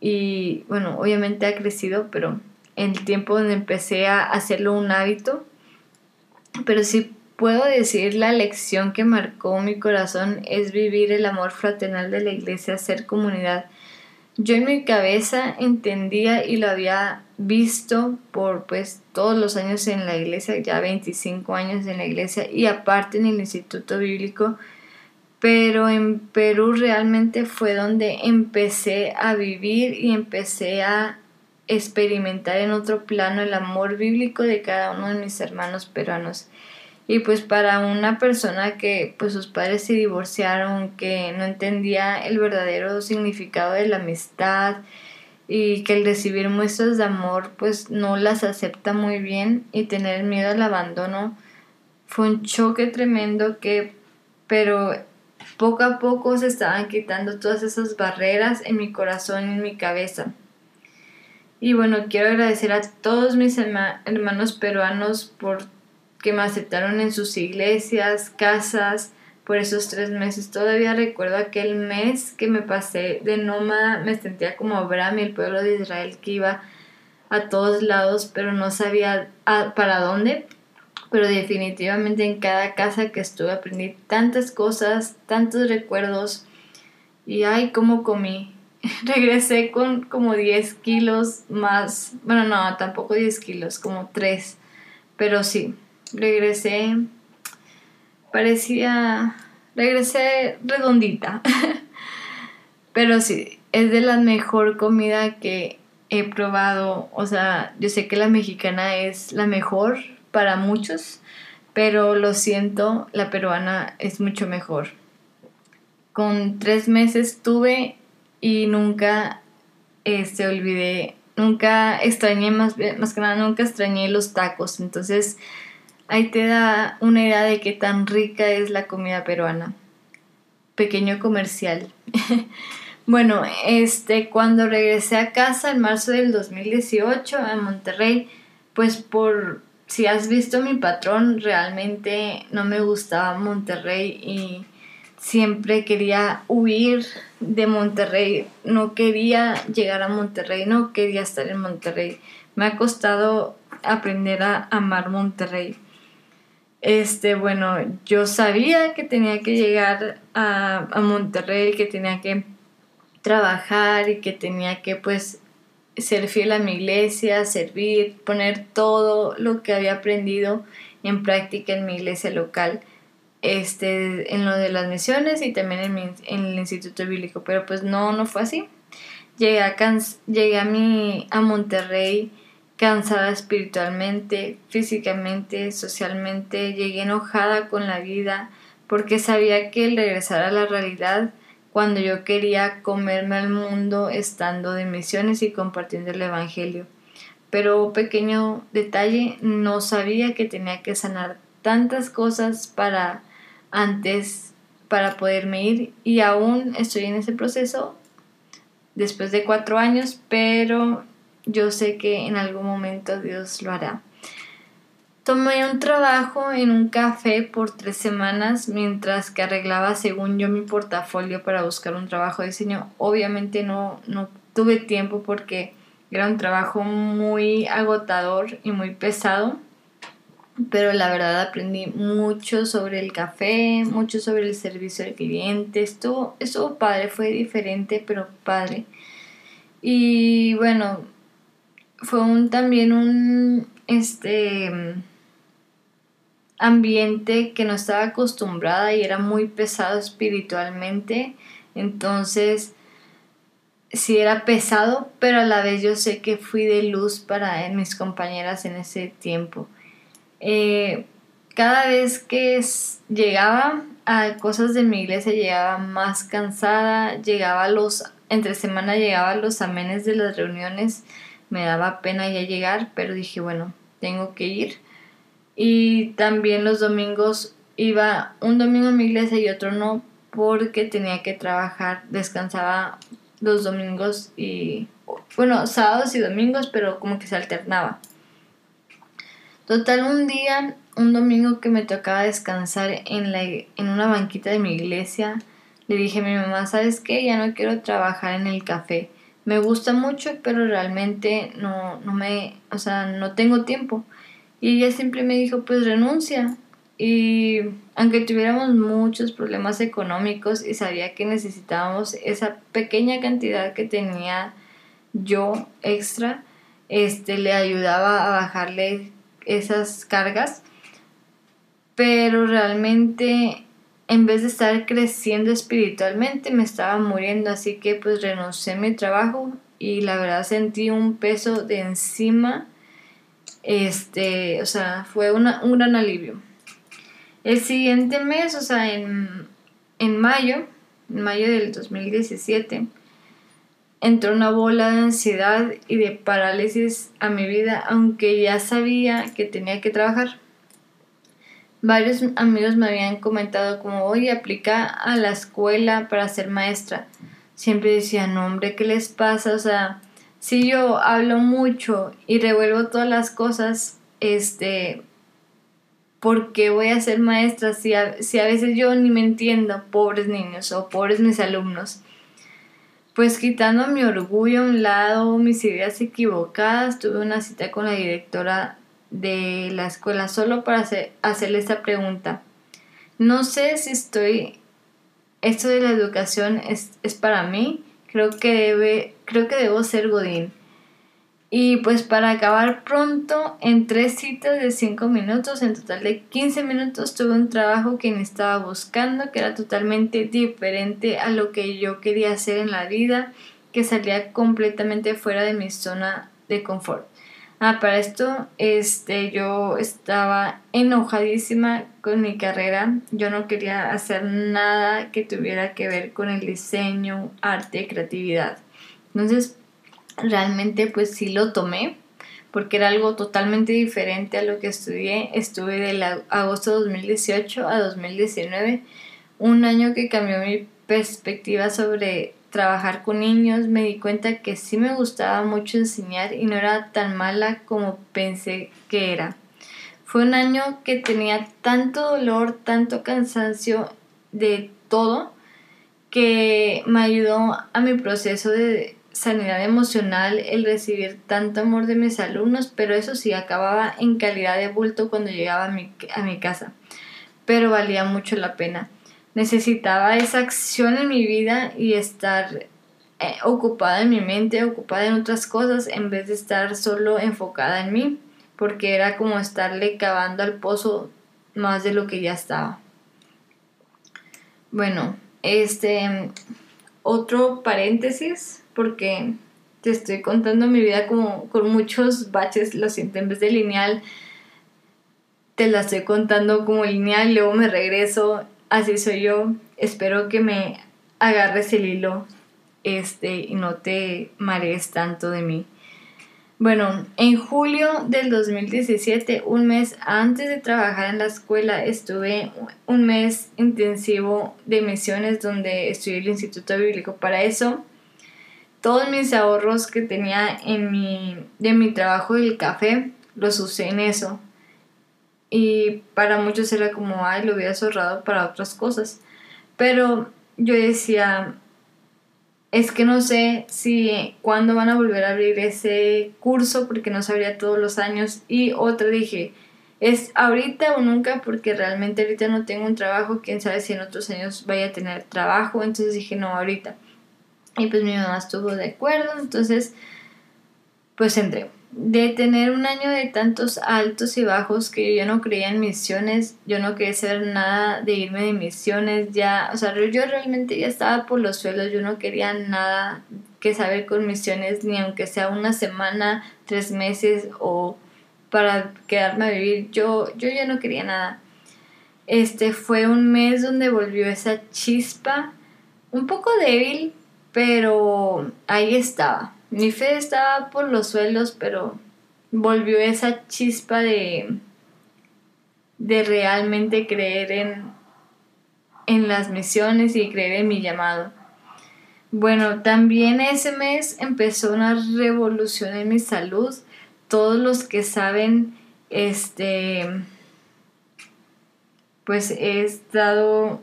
y bueno, obviamente ha crecido, pero el tiempo donde empecé a hacerlo un hábito, pero sí puedo decir la lección que marcó mi corazón es vivir el amor fraternal de la iglesia, ser comunidad. Yo en mi cabeza entendía y lo había visto por pues todos los años en la iglesia, ya 25 años en la iglesia y aparte en el Instituto Bíblico, pero en Perú realmente fue donde empecé a vivir y empecé a experimentar en otro plano el amor bíblico de cada uno de mis hermanos peruanos. Y pues para una persona que pues sus padres se divorciaron, que no entendía el verdadero significado de la amistad y que el recibir muestras de amor pues no las acepta muy bien y tener miedo al abandono, fue un choque tremendo que pero poco a poco se estaban quitando todas esas barreras en mi corazón y en mi cabeza. Y bueno, quiero agradecer a todos mis hermanos peruanos por que me aceptaron en sus iglesias, casas, por esos tres meses. Todavía recuerdo aquel mes que me pasé de nómada, me sentía como Abraham y el pueblo de Israel que iba a todos lados, pero no sabía para dónde. Pero definitivamente en cada casa que estuve aprendí tantas cosas, tantos recuerdos. Y ay, cómo comí. *laughs* Regresé con como 10 kilos más. Bueno, no, tampoco 10 kilos, como 3. Pero sí, regresé, parecía, regresé redondita. *laughs* Pero sí, es de la mejor comida que he probado. O sea, yo sé que la mexicana es la mejor para muchos, pero lo siento, la peruana es mucho mejor. Con tres meses tuve y nunca este, olvidé, nunca extrañé, más, más que nada, nunca extrañé los tacos. Entonces, Ahí te da una idea de qué tan rica es la comida peruana. Pequeño comercial. *laughs* bueno, este, cuando regresé a casa en marzo del 2018 a Monterrey, pues por si has visto mi patrón, realmente no me gustaba Monterrey y siempre quería huir de Monterrey, no quería llegar a Monterrey, no quería estar en Monterrey. Me ha costado aprender a amar Monterrey este, bueno, yo sabía que tenía que llegar a, a, Monterrey, que tenía que trabajar y que tenía que pues ser fiel a mi iglesia, servir, poner todo lo que había aprendido en práctica en mi iglesia local, este, en lo de las misiones y también en, mi, en el Instituto Bíblico, pero pues no, no fue así. Llegué a, llegué a, mi, a Monterrey cansada espiritualmente, físicamente, socialmente, llegué enojada con la vida porque sabía que el regresar a la realidad cuando yo quería comerme al mundo estando de misiones y compartiendo el Evangelio. Pero pequeño detalle, no sabía que tenía que sanar tantas cosas para antes, para poderme ir y aún estoy en ese proceso después de cuatro años, pero yo sé que en algún momento Dios lo hará. Tomé un trabajo en un café por tres semanas mientras que arreglaba según yo mi portafolio para buscar un trabajo de diseño. Obviamente no, no tuve tiempo porque era un trabajo muy agotador y muy pesado, pero la verdad aprendí mucho sobre el café, mucho sobre el servicio al cliente. Estuvo, estuvo padre, fue diferente, pero padre. Y bueno, fue un, también un este ambiente que no estaba acostumbrada y era muy pesado espiritualmente. Entonces, sí era pesado, pero a la vez yo sé que fui de luz para mis compañeras en ese tiempo. Eh, cada vez que llegaba a cosas de mi iglesia, llegaba más cansada, llegaba los, entre semana llegaba los amenes de las reuniones me daba pena ya llegar, pero dije, bueno, tengo que ir. Y también los domingos iba un domingo a mi iglesia y otro no, porque tenía que trabajar, descansaba los domingos y, bueno, sábados y domingos, pero como que se alternaba. Total, un día, un domingo que me tocaba descansar en, la, en una banquita de mi iglesia, le dije a mi mamá, ¿sabes qué? Ya no quiero trabajar en el café me gusta mucho, pero realmente no, no me, o sea, no tengo tiempo. Y ella siempre me dijo, pues renuncia. Y aunque tuviéramos muchos problemas económicos y sabía que necesitábamos esa pequeña cantidad que tenía yo extra, este, le ayudaba a bajarle esas cargas. Pero realmente en vez de estar creciendo espiritualmente me estaba muriendo, así que pues renuncié a mi trabajo y la verdad sentí un peso de encima. Este, o sea, fue un gran alivio. El siguiente mes, o sea, en, en mayo, en mayo del 2017, entró una bola de ansiedad y de parálisis a mi vida, aunque ya sabía que tenía que trabajar. Varios amigos me habían comentado como, oye, aplica a la escuela para ser maestra. Siempre decía, no, hombre, ¿qué les pasa? O sea, si yo hablo mucho y revuelvo todas las cosas, este, ¿por qué voy a ser maestra si a, si a veces yo ni me entiendo, pobres niños o pobres mis alumnos? Pues quitando mi orgullo a un lado, mis ideas equivocadas, tuve una cita con la directora de la escuela solo para hacer, hacerle esta pregunta. No sé si estoy, esto de la educación es, es para mí, creo que, debe, creo que debo ser Godín. Y pues para acabar pronto, en tres citas de 5 minutos, en total de 15 minutos, tuve un trabajo que me estaba buscando, que era totalmente diferente a lo que yo quería hacer en la vida, que salía completamente fuera de mi zona de confort. Ah, para esto, este, yo estaba enojadísima con mi carrera. Yo no quería hacer nada que tuviera que ver con el diseño, arte, creatividad. Entonces, realmente pues sí lo tomé porque era algo totalmente diferente a lo que estudié. Estuve del agosto de 2018 a 2019, un año que cambió mi perspectiva sobre trabajar con niños. Me di cuenta que sí me gustaba mucho enseñar y no era tan mala como pensé que era. Fue un año que tenía tanto dolor, tanto cansancio de todo, que me ayudó a mi proceso de sanidad emocional el recibir tanto amor de mis alumnos, pero eso sí, acababa en calidad de bulto cuando llegaba a mi, a mi casa. Pero valía mucho la pena. Necesitaba esa acción en mi vida y estar eh, ocupada en mi mente, ocupada en otras cosas, en vez de estar solo enfocada en mí, porque era como estarle cavando al pozo más de lo que ya estaba. Bueno, este otro paréntesis porque te estoy contando mi vida como con muchos baches, lo siento, en vez de lineal, te la estoy contando como lineal, luego me regreso, así soy yo, espero que me agarres el hilo este, y no te marees tanto de mí. Bueno, en julio del 2017, un mes antes de trabajar en la escuela, estuve un mes intensivo de misiones donde estudié el Instituto Bíblico. Para eso todos mis ahorros que tenía en mi, de mi trabajo del café, los usé en eso. Y para muchos era como, ay, lo hubiera ahorrado para otras cosas. Pero yo decía, es que no sé si cuándo van a volver a abrir ese curso porque no sabría todos los años. Y otra dije, es ahorita o nunca porque realmente ahorita no tengo un trabajo, quién sabe si en otros años vaya a tener trabajo. Entonces dije, no, ahorita. Y pues mi mamá estuvo de acuerdo, entonces pues entré. De tener un año de tantos altos y bajos que yo no creía en misiones, yo no quería saber nada de irme de misiones, ya, o sea, yo realmente ya estaba por los suelos, yo no quería nada que saber con misiones, ni aunque sea una semana, tres meses o para quedarme a vivir, yo, yo ya no quería nada. Este fue un mes donde volvió esa chispa, un poco débil, pero ahí estaba. Mi fe estaba por los suelos, pero volvió esa chispa de, de realmente creer en, en las misiones y creer en mi llamado. Bueno, también ese mes empezó una revolución en mi salud. Todos los que saben, este, pues he estado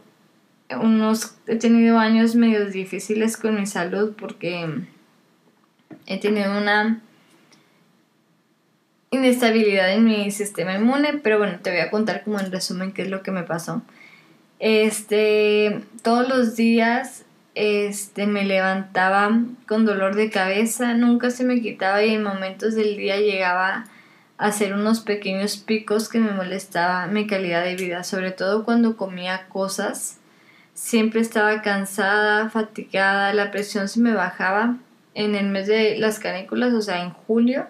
unos, he tenido años medio difíciles con mi salud porque he tenido una inestabilidad en mi sistema inmune, pero bueno, te voy a contar como en resumen qué es lo que me pasó. Este, todos los días este me levantaba con dolor de cabeza, nunca se me quitaba y en momentos del día llegaba a hacer unos pequeños picos que me molestaba mi calidad de vida, sobre todo cuando comía cosas. Siempre estaba cansada, fatigada, la presión se me bajaba en el mes de las canículas, o sea, en julio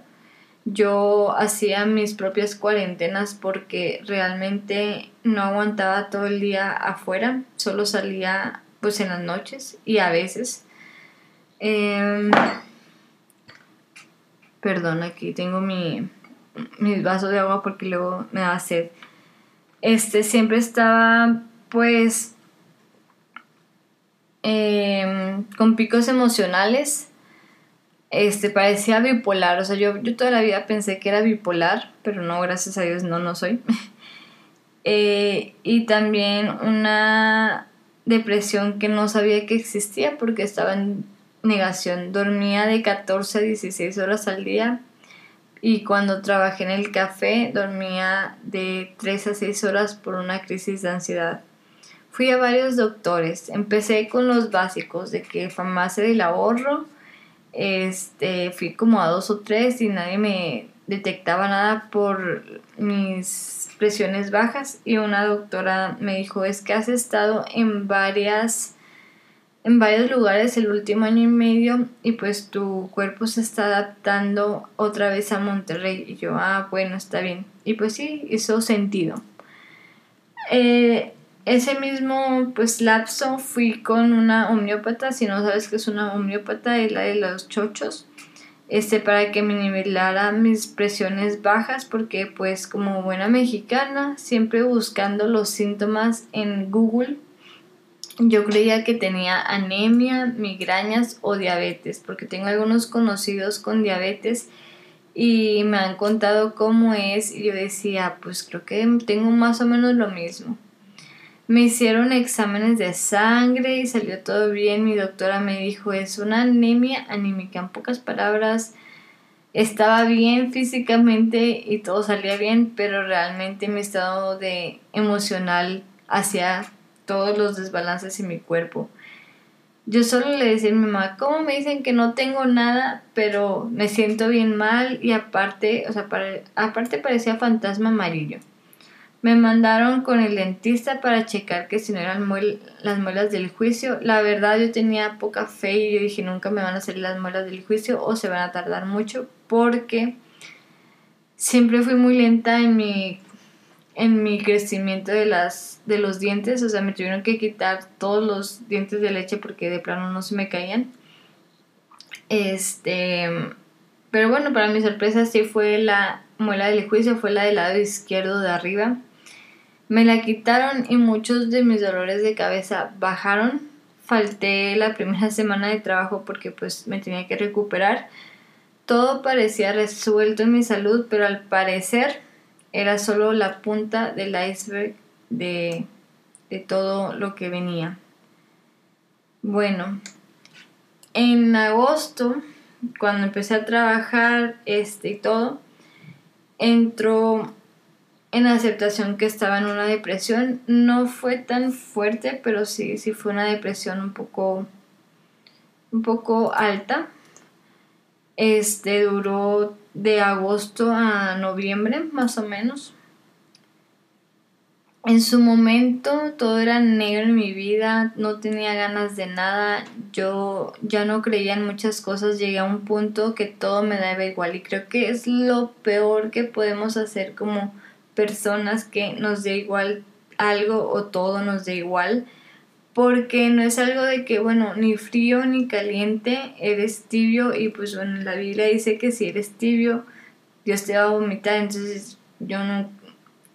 yo hacía mis propias cuarentenas porque realmente no aguantaba todo el día afuera, solo salía pues en las noches y a veces. Em, perdón, aquí tengo mi, mis vasos de agua porque luego me da sed. Este siempre estaba pues em, con picos emocionales este, parecía bipolar, o sea, yo, yo toda la vida pensé que era bipolar, pero no, gracias a Dios, no, no soy. *laughs* Eh, y también una depresión que no sabía que existía porque estaba en negación. Dormía de 14 a 16 horas al día y cuando trabajé en el café dormía de 3 a 6 horas por una crisis de ansiedad. Fui a varios doctores. Empecé con los básicos de que farmacia del ahorro, este, fui como a dos o tres y nadie me detectaba nada por mis presiones bajas. Y una doctora me dijo es que has estado en varias en varios lugares el último año y medio y pues tu cuerpo se está adaptando otra vez a Monterrey y yo ah bueno está bien y pues sí hizo sentido. Eh, ese mismo pues lapso fui con una homeópata, si no sabes que es una homeópata, es la de los chochos, este para que me nivelara mis presiones bajas porque pues como buena mexicana, siempre buscando los síntomas en Google, yo creía que tenía anemia, migrañas o diabetes, porque tengo algunos conocidos con diabetes y me han contado cómo es y yo decía, pues creo que tengo más o menos lo mismo. Me hicieron exámenes de sangre y salió todo bien. Mi doctora me dijo, es una anemia anímica. En pocas palabras, estaba bien físicamente y todo salía bien, pero realmente mi estado de emocional hacía todos los desbalances en mi cuerpo. Yo solo le decía a mi mamá, ¿cómo me dicen que no tengo nada, pero me siento bien mal y aparte, o sea, aparte parecía fantasma amarillo. Me mandaron con el dentista para checar que si no eran las muelas del juicio. La verdad yo tenía poca fe y yo dije nunca me van a salir las muelas del juicio o se van a tardar mucho porque siempre fui muy lenta en mi en mi crecimiento de las de los dientes, o sea, me tuvieron que quitar todos los dientes de leche porque de plano no se me caían. Este, pero bueno, para mi sorpresa sí fue la muela del juicio, fue la del lado izquierdo de arriba. Me la quitaron y muchos de mis dolores de cabeza bajaron. Falté la primera *laughs* semana de trabajo porque pues me tenía que recuperar. Todo parecía resuelto en mi salud, pero al parecer era solo la punta del iceberg de, de todo lo que venía. Bueno, en agosto, cuando empecé a trabajar este y todo, entró en aceptación que estaba en una depresión. No fue tan fuerte, pero sí, sí fue una depresión un poco, un poco alta. Este duró de agosto a noviembre, más o menos. En su momento todo era negro en mi vida, no tenía ganas de nada, yo ya no creía en muchas cosas, llegué a un punto que todo me daba igual y creo que es lo peor que podemos hacer como personas que nos dé igual algo o todo nos dé igual, porque no es algo de que, bueno, ni frío ni caliente, eres tibio y pues bueno, la Biblia dice que si eres tibio, Dios te va a vomitar, entonces yo no,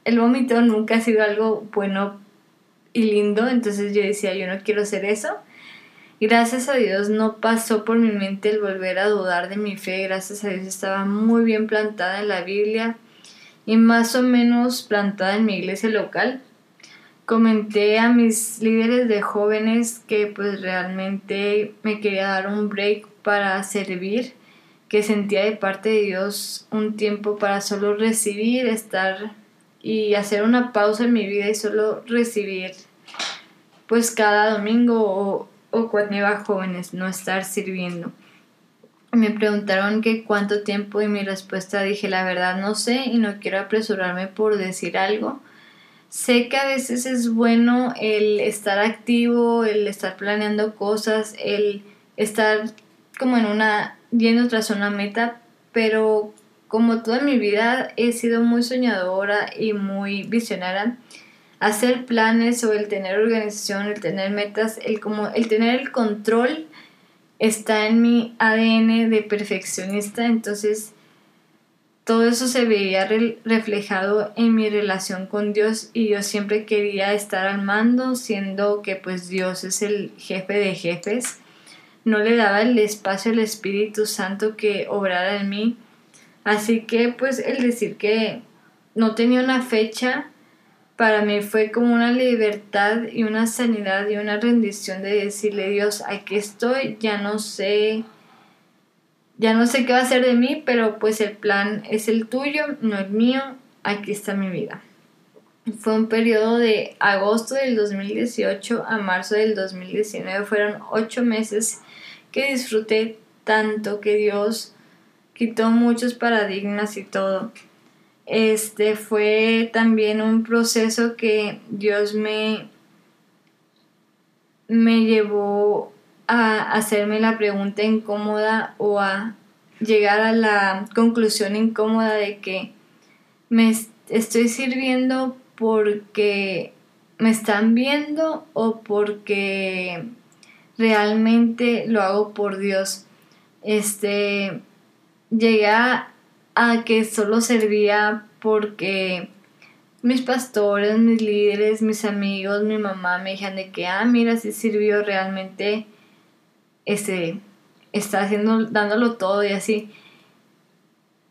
el vómito nunca ha sido algo bueno y lindo, entonces yo decía, yo no quiero ser eso. Gracias a Dios no pasó por mi mente el volver a dudar de mi fe, gracias a Dios estaba muy bien plantada en la Biblia y más o menos plantada en mi iglesia local. Comenté a mis líderes de jóvenes que pues realmente me quería dar un break para servir que sentía de parte de Dios un tiempo para solo recibir, estar y hacer una pausa en mi vida y solo recibir pues cada domingo o, o cuando iba jóvenes, no estar sirviendo. Me preguntaron que cuánto tiempo y mi respuesta dije la verdad no sé y no quiero apresurarme por decir algo. Sé que a veces es bueno el estar activo, el estar planeando cosas, el estar como en una, yendo tras una meta, pero como toda mi vida he sido muy soñadora y muy visionaria, hacer planes o el tener organización, el tener metas, el como el tener el control está en mi ADN de perfeccionista, entonces todo eso se veía reflejado en mi relación con Dios y yo siempre quería estar al mando, siendo que pues Dios es el jefe de jefes. No le daba el espacio al Espíritu Santo que obrara en mí. Así que pues el decir que no tenía una fecha para mí fue como una libertad y una sanidad y una rendición de decirle Dios, aquí estoy, ya no sé, ya no sé qué va a ser de mí, pero pues el plan es el tuyo, no el mío, aquí está mi vida. Fue un periodo de agosto del 2018 a marzo del 2019, fueron ocho meses que disfruté tanto que Dios quitó muchos paradigmas y todo este fue también un proceso que Dios me, me llevó a hacerme la pregunta incómoda o a llegar a la conclusión incómoda de que me estoy sirviendo porque me están viendo o porque realmente lo hago por Dios. Este llegué a a que solo servía porque mis pastores, mis líderes, mis amigos, mi mamá me dijeron de que, ah, mira, si sirvió realmente, este, está haciendo, dándolo todo y así.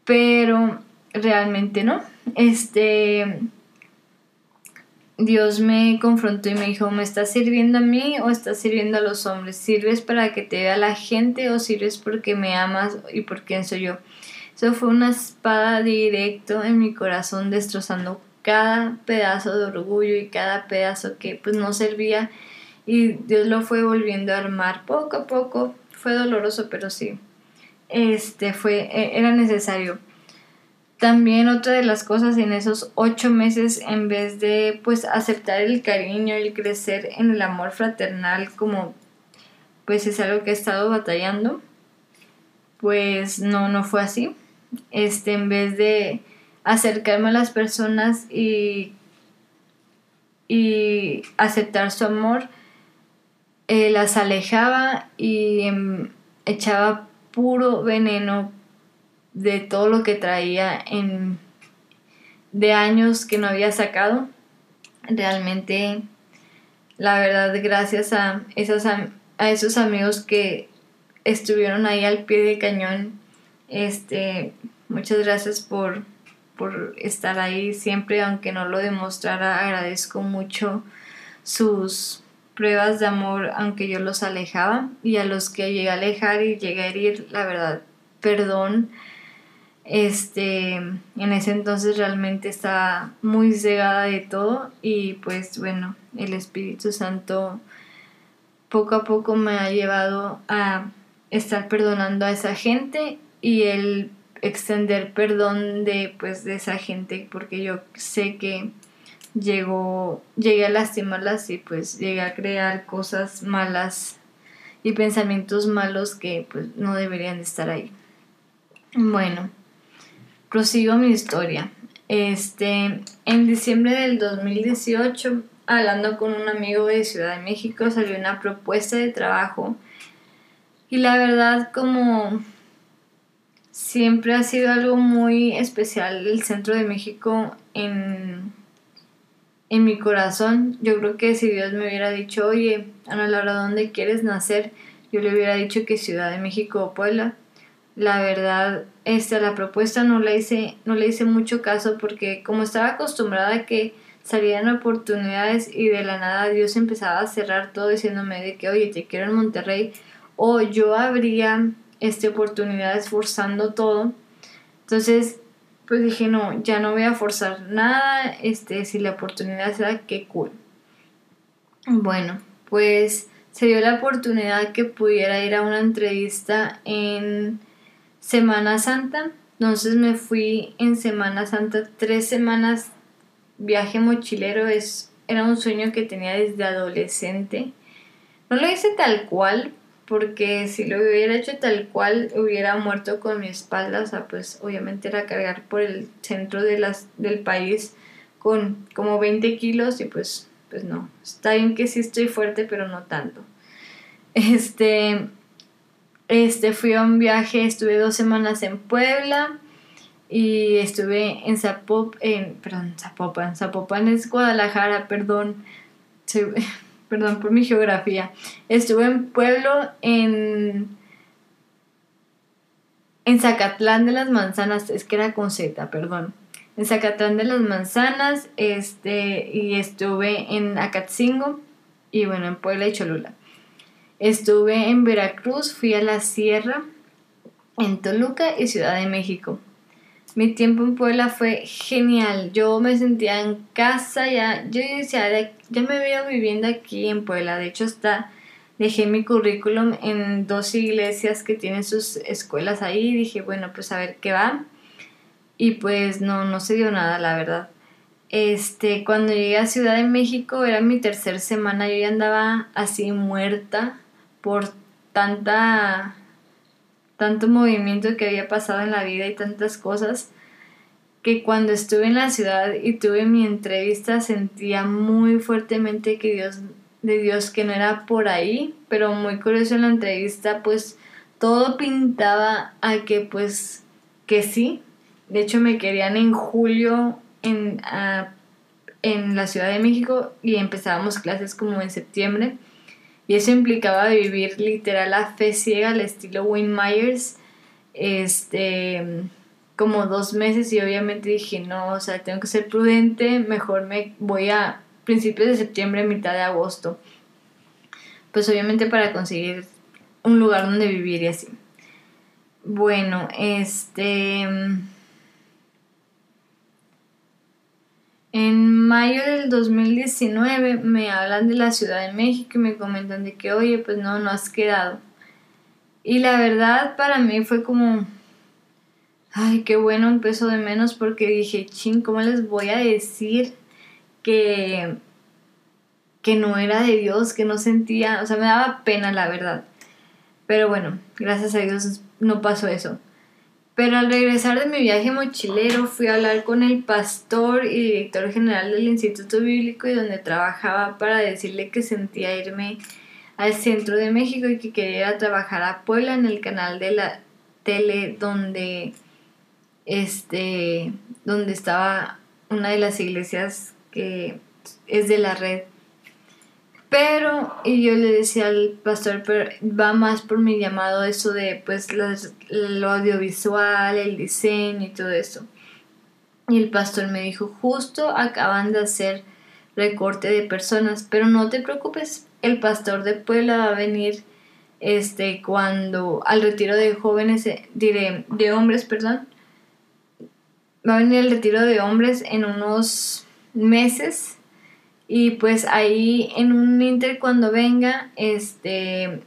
Pero realmente no. Este, Dios me confrontó y me dijo, ¿me estás sirviendo a mí o estás sirviendo a los hombres? ¿Sirves para que te vea la gente o sirves porque me amas y por quién soy yo? Eso fue una espada directo en mi corazón destrozando cada pedazo de orgullo y cada pedazo que pues no servía y Dios lo fue volviendo a armar poco a poco. Fue doloroso, pero sí. Este fue e, era necesario. También otra de las cosas en esos ocho meses, en vez de pues aceptar el cariño, el crecer en el amor fraternal, como pues es algo que he estado batallando, pues no, no fue así este, en vez de acercarme a las personas y, y aceptar su amor, eh, las alejaba y em, echaba puro veneno de todo lo que traía en, de años que no había sacado. Realmente, la verdad, gracias a, esas, a esos amigos que estuvieron ahí al pie del cañón este, muchas gracias por, por estar ahí siempre, aunque no lo demostrara, agradezco mucho sus pruebas de amor, aunque yo los alejaba, y a los que llegué a alejar y llegué a herir, la verdad, perdón. Este, en ese entonces realmente estaba muy cegada de todo y pues bueno, el Espíritu Santo poco a poco me ha llevado a estar perdonando a esa gente y el extender perdón de pues de esa gente porque yo sé que llegó llegué a lastimarlas y pues llegué a crear cosas malas y pensamientos malos que pues no deberían de estar ahí. Bueno, prosigo mi historia. Este, en diciembre del 2018, hablando con un amigo de Ciudad de México, salió una propuesta de trabajo y la verdad como siempre ha sido algo muy especial el centro de México en, en mi corazón. Yo creo que si Dios me hubiera dicho, oye, Ana Laura, ¿dónde quieres nacer? Yo le hubiera dicho que Ciudad de México o Puebla. La verdad, esta, la propuesta no le hice, no le hice mucho caso porque como estaba acostumbrada a que salían oportunidades y de la nada Dios empezaba a cerrar todo diciéndome de que, oye, te quiero en Monterrey, o yo habría este, oportunidades forzando todo. Entonces, pues dije, no, ya no voy a forzar nada, este, si la oportunidad se da, qué cool. Bueno, pues se dio la oportunidad que pudiera ir a una entrevista en Semana Santa. Entonces me fui en Semana Santa tres semanas viaje mochilero. Es, era un sueño que tenía desde adolescente. No lo hice tal cual, porque si lo hubiera hecho tal cual hubiera muerto con mi espalda, o sea, pues obviamente era cargar por el centro de las, del país con como 20 kilos y pues, pues no, está bien que sí estoy fuerte, pero no tanto. Este, este, fui a un viaje, estuve dos semanas en Puebla y estuve en Zapopan, en, perdón, Zapopan, Zapopan es Guadalajara, perdón, *laughs* perdón por mi geografía. Estuve en pueblo en en Zacatlán de las Manzanas, es que era con Z, perdón. En Zacatlán de las Manzanas, este, y estuve en Acatzingo y bueno, en Puebla y Cholula. Estuve en Veracruz, fui a la Sierra, en Toluca y Ciudad de México. Mi tiempo en Puebla fue genial. Yo me sentía en casa, ya, yo decía, ya me veo viviendo aquí en Puebla. De hecho, hasta dejé mi currículum en dos iglesias que tienen sus escuelas ahí. Dije, bueno, pues a ver qué va. Y pues no, no se dio nada, la verdad. Este, cuando llegué a Ciudad de México, era mi tercera semana, yo ya andaba así muerta por tanta tanto movimiento que había pasado en la vida y tantas cosas que cuando estuve en la ciudad y tuve mi entrevista sentía muy fuertemente que Dios de Dios que no era por ahí, pero muy curioso en la entrevista pues todo pintaba a que pues que sí. De hecho me querían en julio en, en la Ciudad de México y empezábamos clases como en septiembre y eso implicaba vivir literal la fe ciega al estilo Wayne Myers, este, como dos meses y obviamente dije, no, o sea, tengo que ser prudente, mejor me voy a principios de septiembre, mitad de agosto. Pues obviamente para conseguir un lugar donde vivir y así. Bueno, este... En mayo del 2019 me hablan de la Ciudad de México y me comentan de que, oye, pues no, no has quedado. Y la verdad para mí fue como, ay, qué bueno, un peso de menos porque dije, ching, ¿cómo les voy a decir que, que no era de Dios, que no sentía, o sea, me daba pena la verdad. Pero bueno, gracias a Dios no pasó eso. Pero al regresar de mi viaje mochilero fui a hablar con el pastor y director general del Instituto Bíblico y donde trabajaba para decirle que sentía irme al centro de México y que quería trabajar a Puebla en el canal de la tele donde este donde estaba una de las iglesias que es de la red pero, y yo le decía al pastor, pero va más por mi llamado eso de pues lo audiovisual, el diseño y todo eso. Y el pastor me dijo, justo acaban de hacer recorte de personas, pero no te preocupes, el pastor de Puebla va a venir este cuando al retiro de jóvenes, eh, diré, de hombres, perdón, va a venir el retiro de hombres en unos meses y pues ahí en un inter cuando venga, este,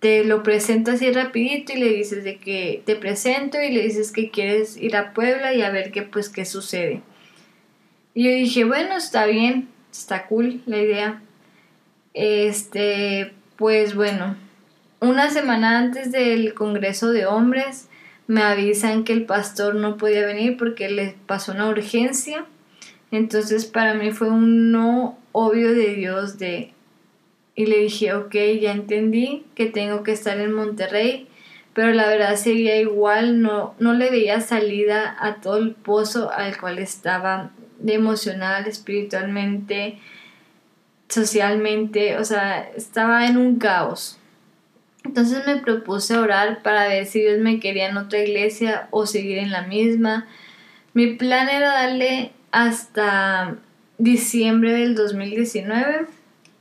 te lo presento así rapidito y le dices de que te presento y le dices que quieres ir a Puebla y a ver qué pues qué sucede. Y yo dije, bueno, está bien, está cool la idea. Este, pues bueno, una semana antes del Congreso de Hombres me avisan que el pastor no podía venir porque le pasó una urgencia entonces para mí fue un no obvio de Dios de... Y le dije, ok, ya entendí que tengo que estar en Monterrey, pero la verdad seguía igual, no, no le veía salida a todo el pozo al cual estaba de emocional, espiritualmente, socialmente, o sea, estaba en un caos. Entonces me propuse orar para ver si Dios me quería en otra iglesia o seguir en la misma. Mi plan era darle hasta diciembre del 2019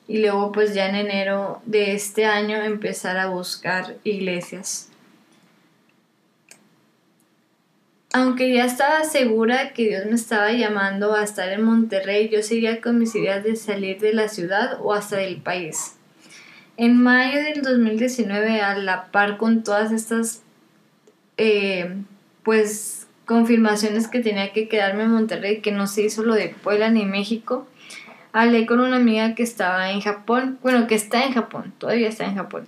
y luego pues ya en enero de este año empezar a buscar iglesias. aunque ya estaba segura que Dios me estaba llamando a estar en Monterrey, yo seguía con mis ideas de salir de la ciudad o hasta del país. En mayo del 2019, a la par con todas estas, eh, pues, confirmaciones que tenía que quedarme en Monterrey, que no se hizo lo de Puebla ni México, hablé con una amiga que estaba en Japón, bueno, que está en Japón, todavía está en Japón.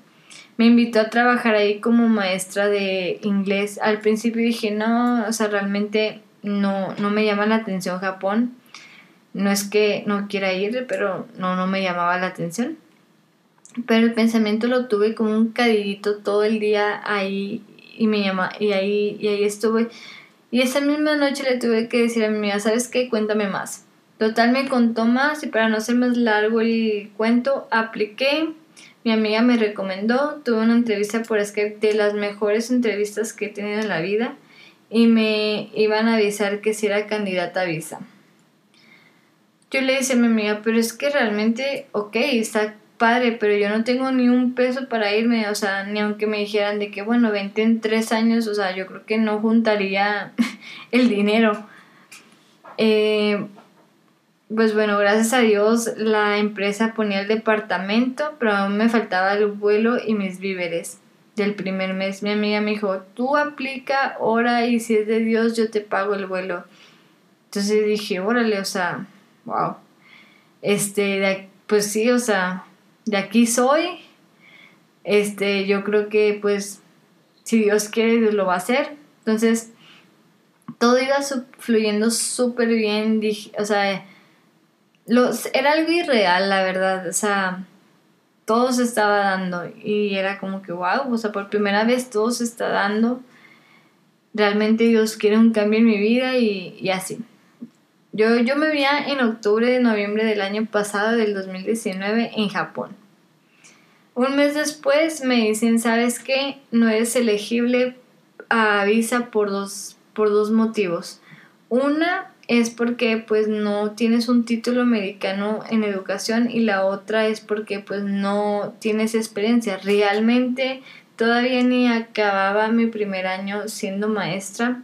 Me invitó a trabajar ahí como maestra de inglés. Al principio dije, no, o sea, realmente no, no me llama la atención Japón. No es que no quiera ir, pero no, no me llamaba la atención. Pero el pensamiento lo tuve como un cadillito todo el día ahí y me llama y ahí y ahí estuve. Y esa misma noche le tuve que decir a mi amiga, ¿sabes qué? Cuéntame más. Total me contó más y para no ser más largo el cuento, apliqué. Mi amiga me recomendó, tuve una entrevista por Skype de las mejores entrevistas que he tenido en la vida y me iban a avisar que si era candidata a visa. Yo le dije a mi amiga, pero es que realmente, ok, está padre, pero yo no tengo ni un peso para irme, o sea, ni aunque me dijeran de que, bueno, vente en tres años, o sea, yo creo que no juntaría *laughs* el dinero. Eh, pues bueno, gracias a Dios la empresa ponía el departamento, pero aún me faltaba el vuelo y mis víveres del primer mes. Mi amiga me dijo, tú aplica, ora y si es de Dios yo te pago el vuelo. Entonces dije, órale, o sea, wow. Este, pues sí, o sea, de aquí soy. Este, yo creo que pues si Dios quiere, Dios lo va a hacer. Entonces, todo iba fluyendo súper bien. O sea, los, era algo irreal, la verdad. O sea, todo se estaba dando. Y era como que, wow, o sea, por primera vez todo se está dando. Realmente Dios quiere un cambio en mi vida y, y así. Yo, yo me vi en octubre de noviembre del año pasado, del 2019, en Japón. Un mes después me dicen, ¿sabes qué? No eres elegible a visa por dos, por dos motivos. Una es porque pues no tienes un título americano en educación y la otra es porque pues no tienes experiencia. Realmente todavía ni acababa mi primer año siendo maestra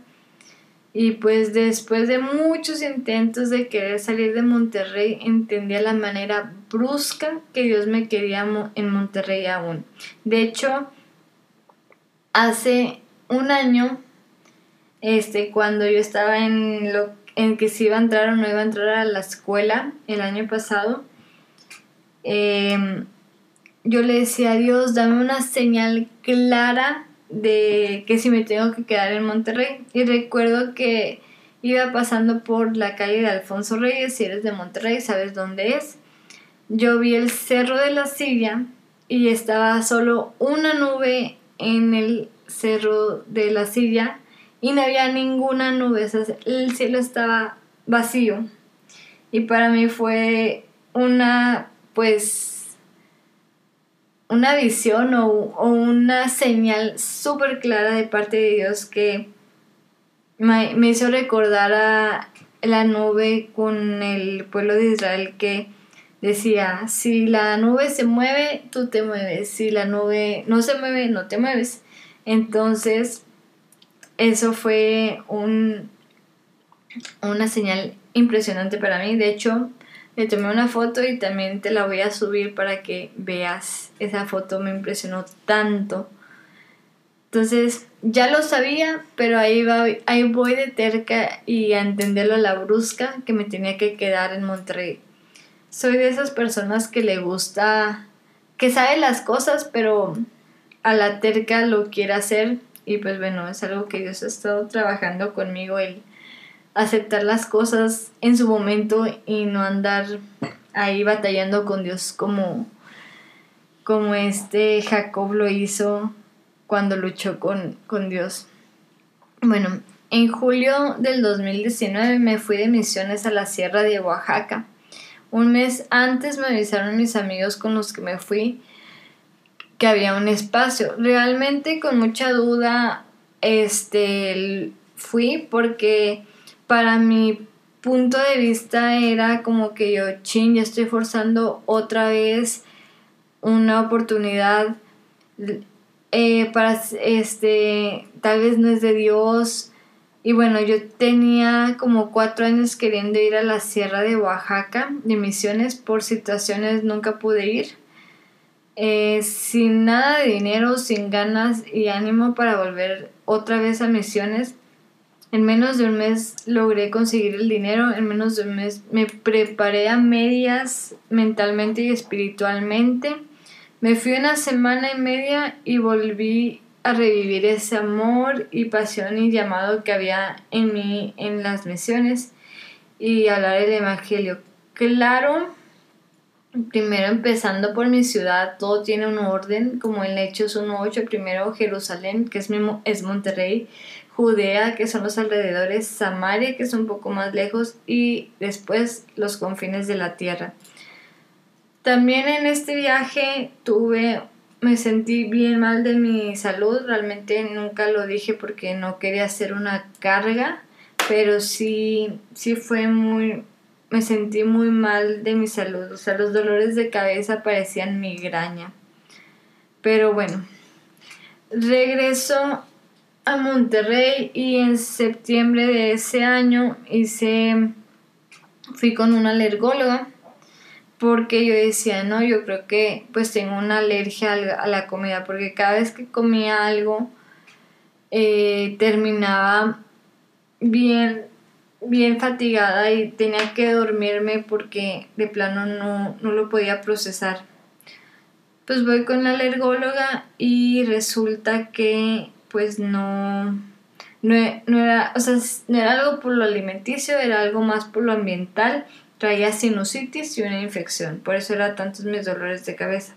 y pues después de muchos intentos de querer salir de Monterrey, entendía la manera brusca que Dios me quería en Monterrey aún. De hecho, hace un año, este, cuando yo estaba en lo en que si iba a entrar o no iba a entrar a la escuela el año pasado, em, yo le decía a Dios, dame una señal clara de que si me tengo que quedar en Monterrey. Y recuerdo que iba pasando por la calle de Alfonso Reyes, si eres de Monterrey, sabes dónde es. Yo vi el cerro de la silla y estaba solo una nube en el cerro de la silla y no había ninguna nube, el cielo estaba vacío. Y para mí fue una, pues, una visión o, una señal súper clara de parte de Dios que me, hizo recordar a la nube con el pueblo de Israel que decía, si la nube se mueve, tú te mueves, si la nube no se mueve, no te mueves. Entonces, eso fue un, una señal impresionante para mí. De hecho, le tomé una foto y también te la voy a subir para que veas. Esa foto me impresionó tanto. Entonces, ya lo sabía, pero ahí, va, ahí voy de terca y a entenderlo a la brusca que me tenía que quedar en Monterrey. Soy de esas personas que le gusta, que sabe las cosas, pero a la terca lo quiere hacer. Y pues bueno, es algo que Dios ha estado trabajando conmigo, el aceptar las cosas en su momento y no andar ahí batallando con Dios como, como este Jacob lo hizo cuando luchó con, con Dios. Bueno, en julio del 2019 me fui de misiones a la Sierra de Oaxaca. Un mes antes me avisaron mis amigos con los que me fui que había un espacio. Realmente con mucha duda este fui porque para mi punto de vista era como que yo, ching, ya estoy forzando otra vez una oportunidad eh, para, este, tal vez no es de Dios, Y bueno, yo tenía como cuatro años queriendo ir a la Sierra de Oaxaca de Misiones. Por situaciones nunca pude ir. Eh, sin nada de dinero, sin ganas y ánimo para volver otra vez a Misiones. En menos de un mes logré conseguir el dinero, en menos de un mes me preparé a medias mentalmente y espiritualmente. Me fui una semana y media y volví a revivir ese amor y pasión y llamado que había en mí en las misiones y hablar el Evangelio. Claro, primero empezando por mi ciudad, todo tiene un orden, como en Hechos 1.8, primero Jerusalén, que es, es Monterrey, Judea, que son los alrededores, Samaria, que es un poco más lejos, y después los confines de la tierra. También en este viaje tuve me sentí bien mal de mi salud, realmente nunca lo dije porque no quería hacer una carga, pero sí, sí fue muy, me sentí muy mal de mi salud, o sea, los dolores de cabeza parecían migraña. Pero bueno, regreso a Monterrey y en septiembre de ese año hice, fui con una alergóloga porque yo decía, no, yo creo que pues tengo una alergia a la comida, porque cada vez que comía algo eh, terminaba bien, bien fatigada y tenía que dormirme porque de plano no, no lo podía procesar. Pues voy con la alergóloga y resulta que pues no, no, no era, o sea, no era algo por lo alimenticio, era algo más por lo ambiental traía sinusitis y una infección, por eso eran tantos mis dolores de cabeza.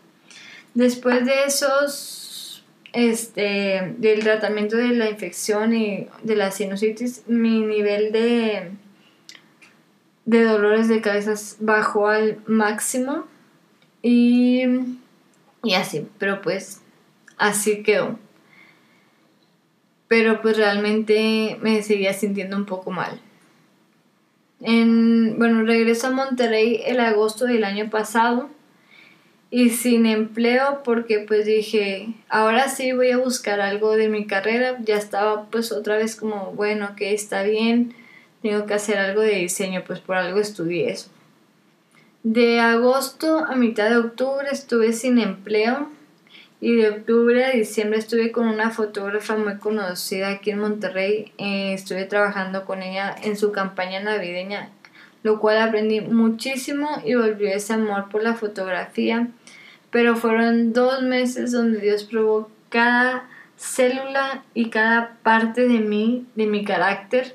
Después de esos, este, del tratamiento de la infección y de la sinusitis, mi nivel de, de dolores de cabeza bajó al máximo y, y así, pero pues así quedó. Pero pues realmente me seguía sintiendo un poco mal. En, bueno, regreso a Monterrey el agosto del año pasado y sin empleo porque pues dije, ahora sí voy a buscar algo de mi carrera. Ya estaba pues otra vez como, bueno, que está bien, tengo que hacer algo de diseño, pues por algo estudié eso. De agosto a mitad de octubre estuve sin empleo y de octubre a diciembre estuve con una fotógrafa muy conocida aquí en Monterrey. Eh, estuve trabajando con ella en su campaña navideña, lo cual aprendí muchísimo y volvió ese amor por la fotografía. Pero fueron dos meses donde Dios probó cada célula y cada parte de mí, de mi carácter,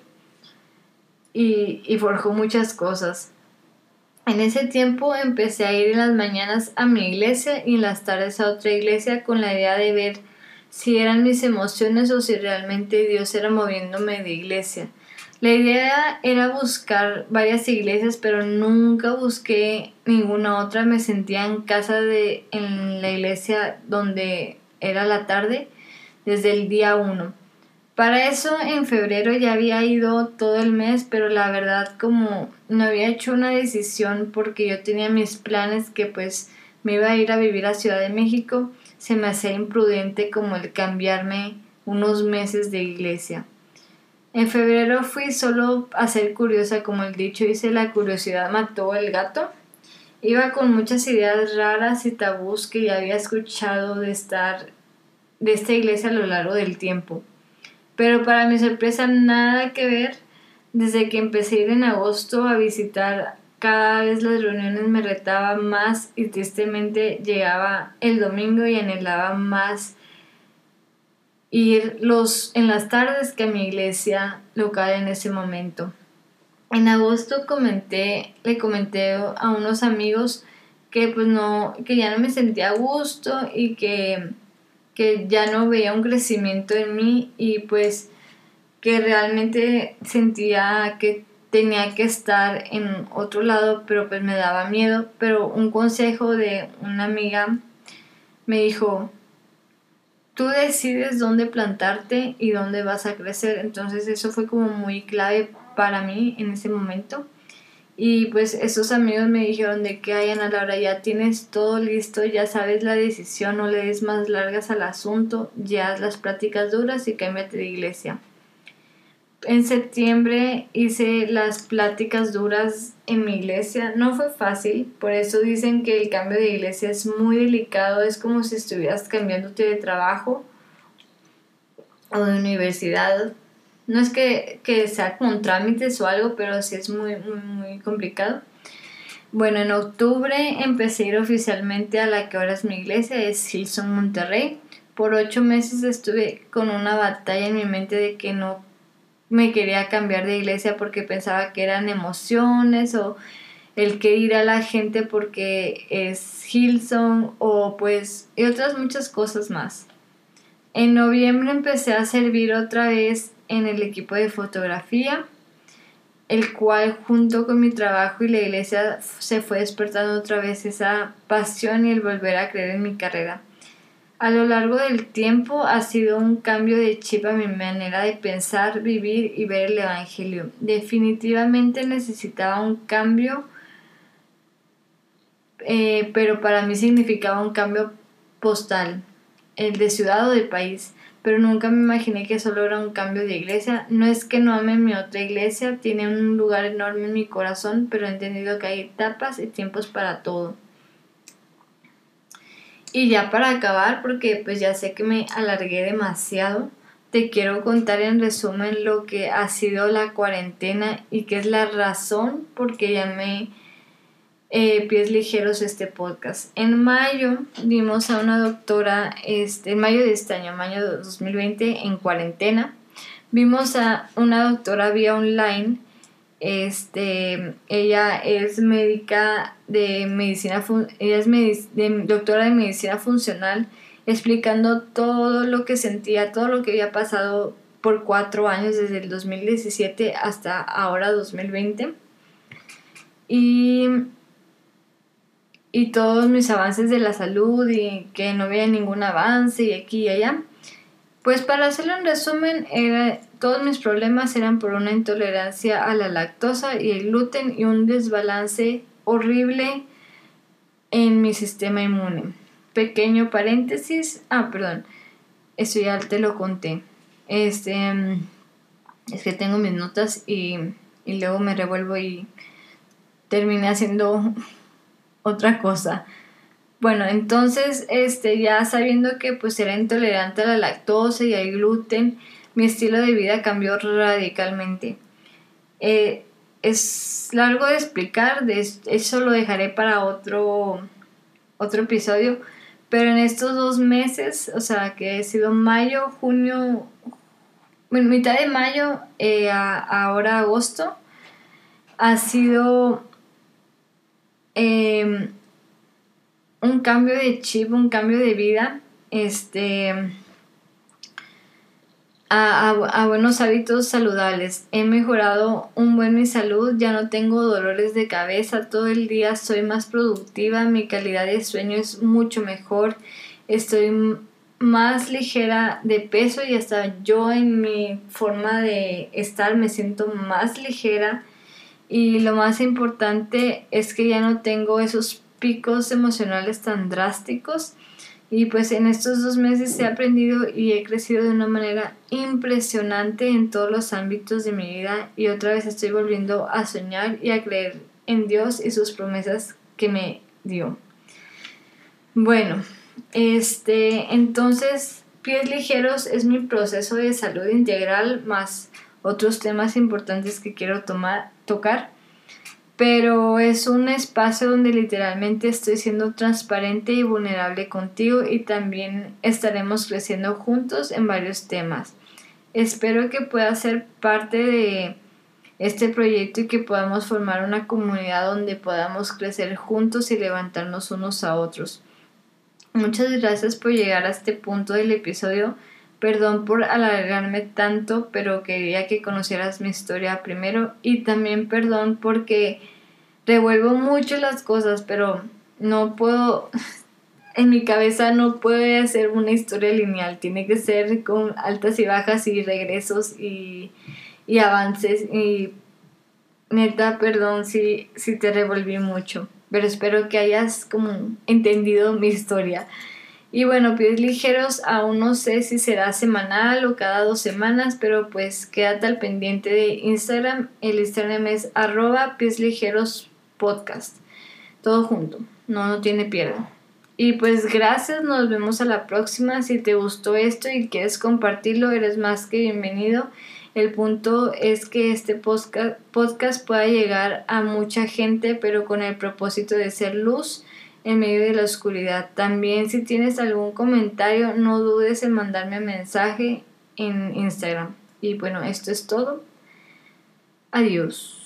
y, y forjó muchas cosas. En ese tiempo empecé a ir en las mañanas a mi iglesia y en las tardes a otra iglesia con la idea de ver si eran mis emociones o si realmente Dios era moviéndome de iglesia. La idea era buscar varias iglesias, pero nunca busqué ninguna otra. Me sentía en casa de en la iglesia donde era la tarde desde el día uno. Para eso en febrero ya había ido todo el mes, pero la verdad como no había hecho una decisión porque yo tenía mis planes que pues me iba a ir a vivir a Ciudad de México, se me hacía imprudente como el cambiarme unos meses de iglesia. En febrero fui solo a ser curiosa, como el dicho dice, la curiosidad mató al gato. Iba con muchas ideas raras y tabús que ya había escuchado de estar de esta iglesia a lo largo del tiempo. Pero para mi sorpresa nada que ver. Desde que empecé a ir en agosto a visitar, cada vez las reuniones me retaban más y tristemente llegaba el domingo y anhelaba más ir los, en las tardes que a mi iglesia local en ese momento. En agosto comenté, le comenté a unos amigos que pues no, que ya no me sentía a gusto y que que ya no veía un crecimiento en mí y pues que realmente sentía que tenía que estar en otro lado, pero pues me daba miedo. Pero un consejo de una amiga me dijo, tú decides dónde plantarte y dónde vas a crecer. Entonces eso fue como muy clave para mí en ese momento. Y pues esos amigos me dijeron de que, ay Ana Laura, ya tienes todo listo, ya sabes la decisión, no le des más largas al asunto, ya haz las prácticas duras y cámbiate de iglesia. En septiembre hice las pláticas duras en mi iglesia. No fue fácil, por eso dicen que el cambio de iglesia es muy delicado, es como si estuvieras cambiándote de trabajo o de universidad. No es que, que sea con trámites o algo, pero sí es muy, muy, complicado. Bueno, en octubre empecé a ir oficialmente a la que ahora es mi iglesia, es Hilson Monterrey. Por ocho meses estuve con una batalla en mi mente de que no me quería cambiar de iglesia porque pensaba que eran emociones o el que ir a la gente porque es Hilson o pues y otras muchas cosas más. En noviembre empecé a servir otra vez en el equipo de fotografía el cual junto con mi trabajo y la iglesia se fue despertando otra vez esa pasión y el volver a creer en mi carrera. A lo largo del tiempo ha sido un cambio de chip a mi manera de pensar, vivir y ver el Evangelio. Definitivamente necesitaba un cambio, eh, pero para mí significaba un cambio postal, el de ciudad o de país pero nunca me imaginé que solo era un cambio de iglesia. No es que no ame mi otra iglesia, tiene un lugar enorme en mi corazón, pero he entendido que hay etapas y tiempos para todo. Y ya para acabar, porque pues ya sé que me alargué demasiado, te quiero contar en resumen lo que ha sido la cuarentena y qué es la razón por qué llamé eh, pies ligeros este podcast. En mayo vimos a una doctora, este, en mayo de este año, mayo de 2020, en cuarentena, vimos a una doctora vía online. Este, ella es médica de medicina, ella es doctora de medicina funcional, explicando todo lo que sentía, todo lo que había pasado por cuatro años, desde el 2017 hasta ahora 2020. Y y todos mis avances de la salud y que no había ningún avance y aquí y allá. Pues para hacerlo en resumen, era, todos mis problemas eran por una intolerancia a la lactosa y el gluten y un desbalance horrible en mi sistema inmune. Pequeño paréntesis, ah, perdón, eso ya te lo conté. Este, es que tengo mis notas y, y luego me revuelvo y terminé haciendo otra cosa. Bueno, entonces, este, ya sabiendo que pues era intolerante a la lactosa y al gluten, mi estilo de vida cambió radicalmente. Eh, es largo de explicar, eso lo dejaré para otro, otro episodio, pero en estos dos meses, o sea, que he sido mayo, junio, mitad de mayo eh, a, ahora agosto, ha sido Em, un cambio de chip, un cambio de vida, este, a, buenos hábitos saludables. He mejorado un buen mi salud, ya no tengo dolores de cabeza todo el día, soy más productiva, mi calidad de sueño es mucho mejor, estoy más ligera de peso y hasta yo en mi forma de estar me siento más ligera y lo más importante es que ya no tengo esos picos emocionales tan drásticos. Y pues en estos dos meses he aprendido y he crecido de una manera impresionante en todos los ámbitos de mi vida y otra vez estoy volviendo a soñar y a creer en Dios y sus promesas que me dio. Bueno, este, entonces pies ligeros es mi proceso de salud integral más otros temas importantes que quiero tocar, pero es un espacio donde literalmente estoy siendo transparente y vulnerable contigo y también estaremos creciendo juntos en varios temas. Espero que puedas ser parte de este proyecto y que podamos formar una comunidad donde podamos crecer juntos y levantarnos unos a otros. Muchas gracias por llegar a este punto del episodio. Perdón por alargarme tanto, pero quería que conocieras mi historia primero y también perdón porque revuelvo mucho las cosas, pero no puedo, *laughs* en mi cabeza no puede ser una historia lineal, tiene que ser con altas y bajas y regresos y, y avances y neta, perdón si, si te revolví mucho, pero espero que hayas como entendido mi historia. Y bueno, pies ligeros, aún no sé si será semanal o cada dos semanas, pero pues quédate al pendiente de Instagram. El Instagram es arroba pies ligeros podcast. Todo junto, no, no tiene pierde. Y pues gracias, nos vemos a la próxima. Si te gustó esto y quieres compartirlo, eres más que bienvenido. El punto es que este podcast, podcast pueda llegar a mucha gente, pero con el propósito de ser luz en medio de la oscuridad. También si tienes algún comentario, no dudes en mandarme un mensaje en Instagram. Y bueno, esto es todo. Adiós.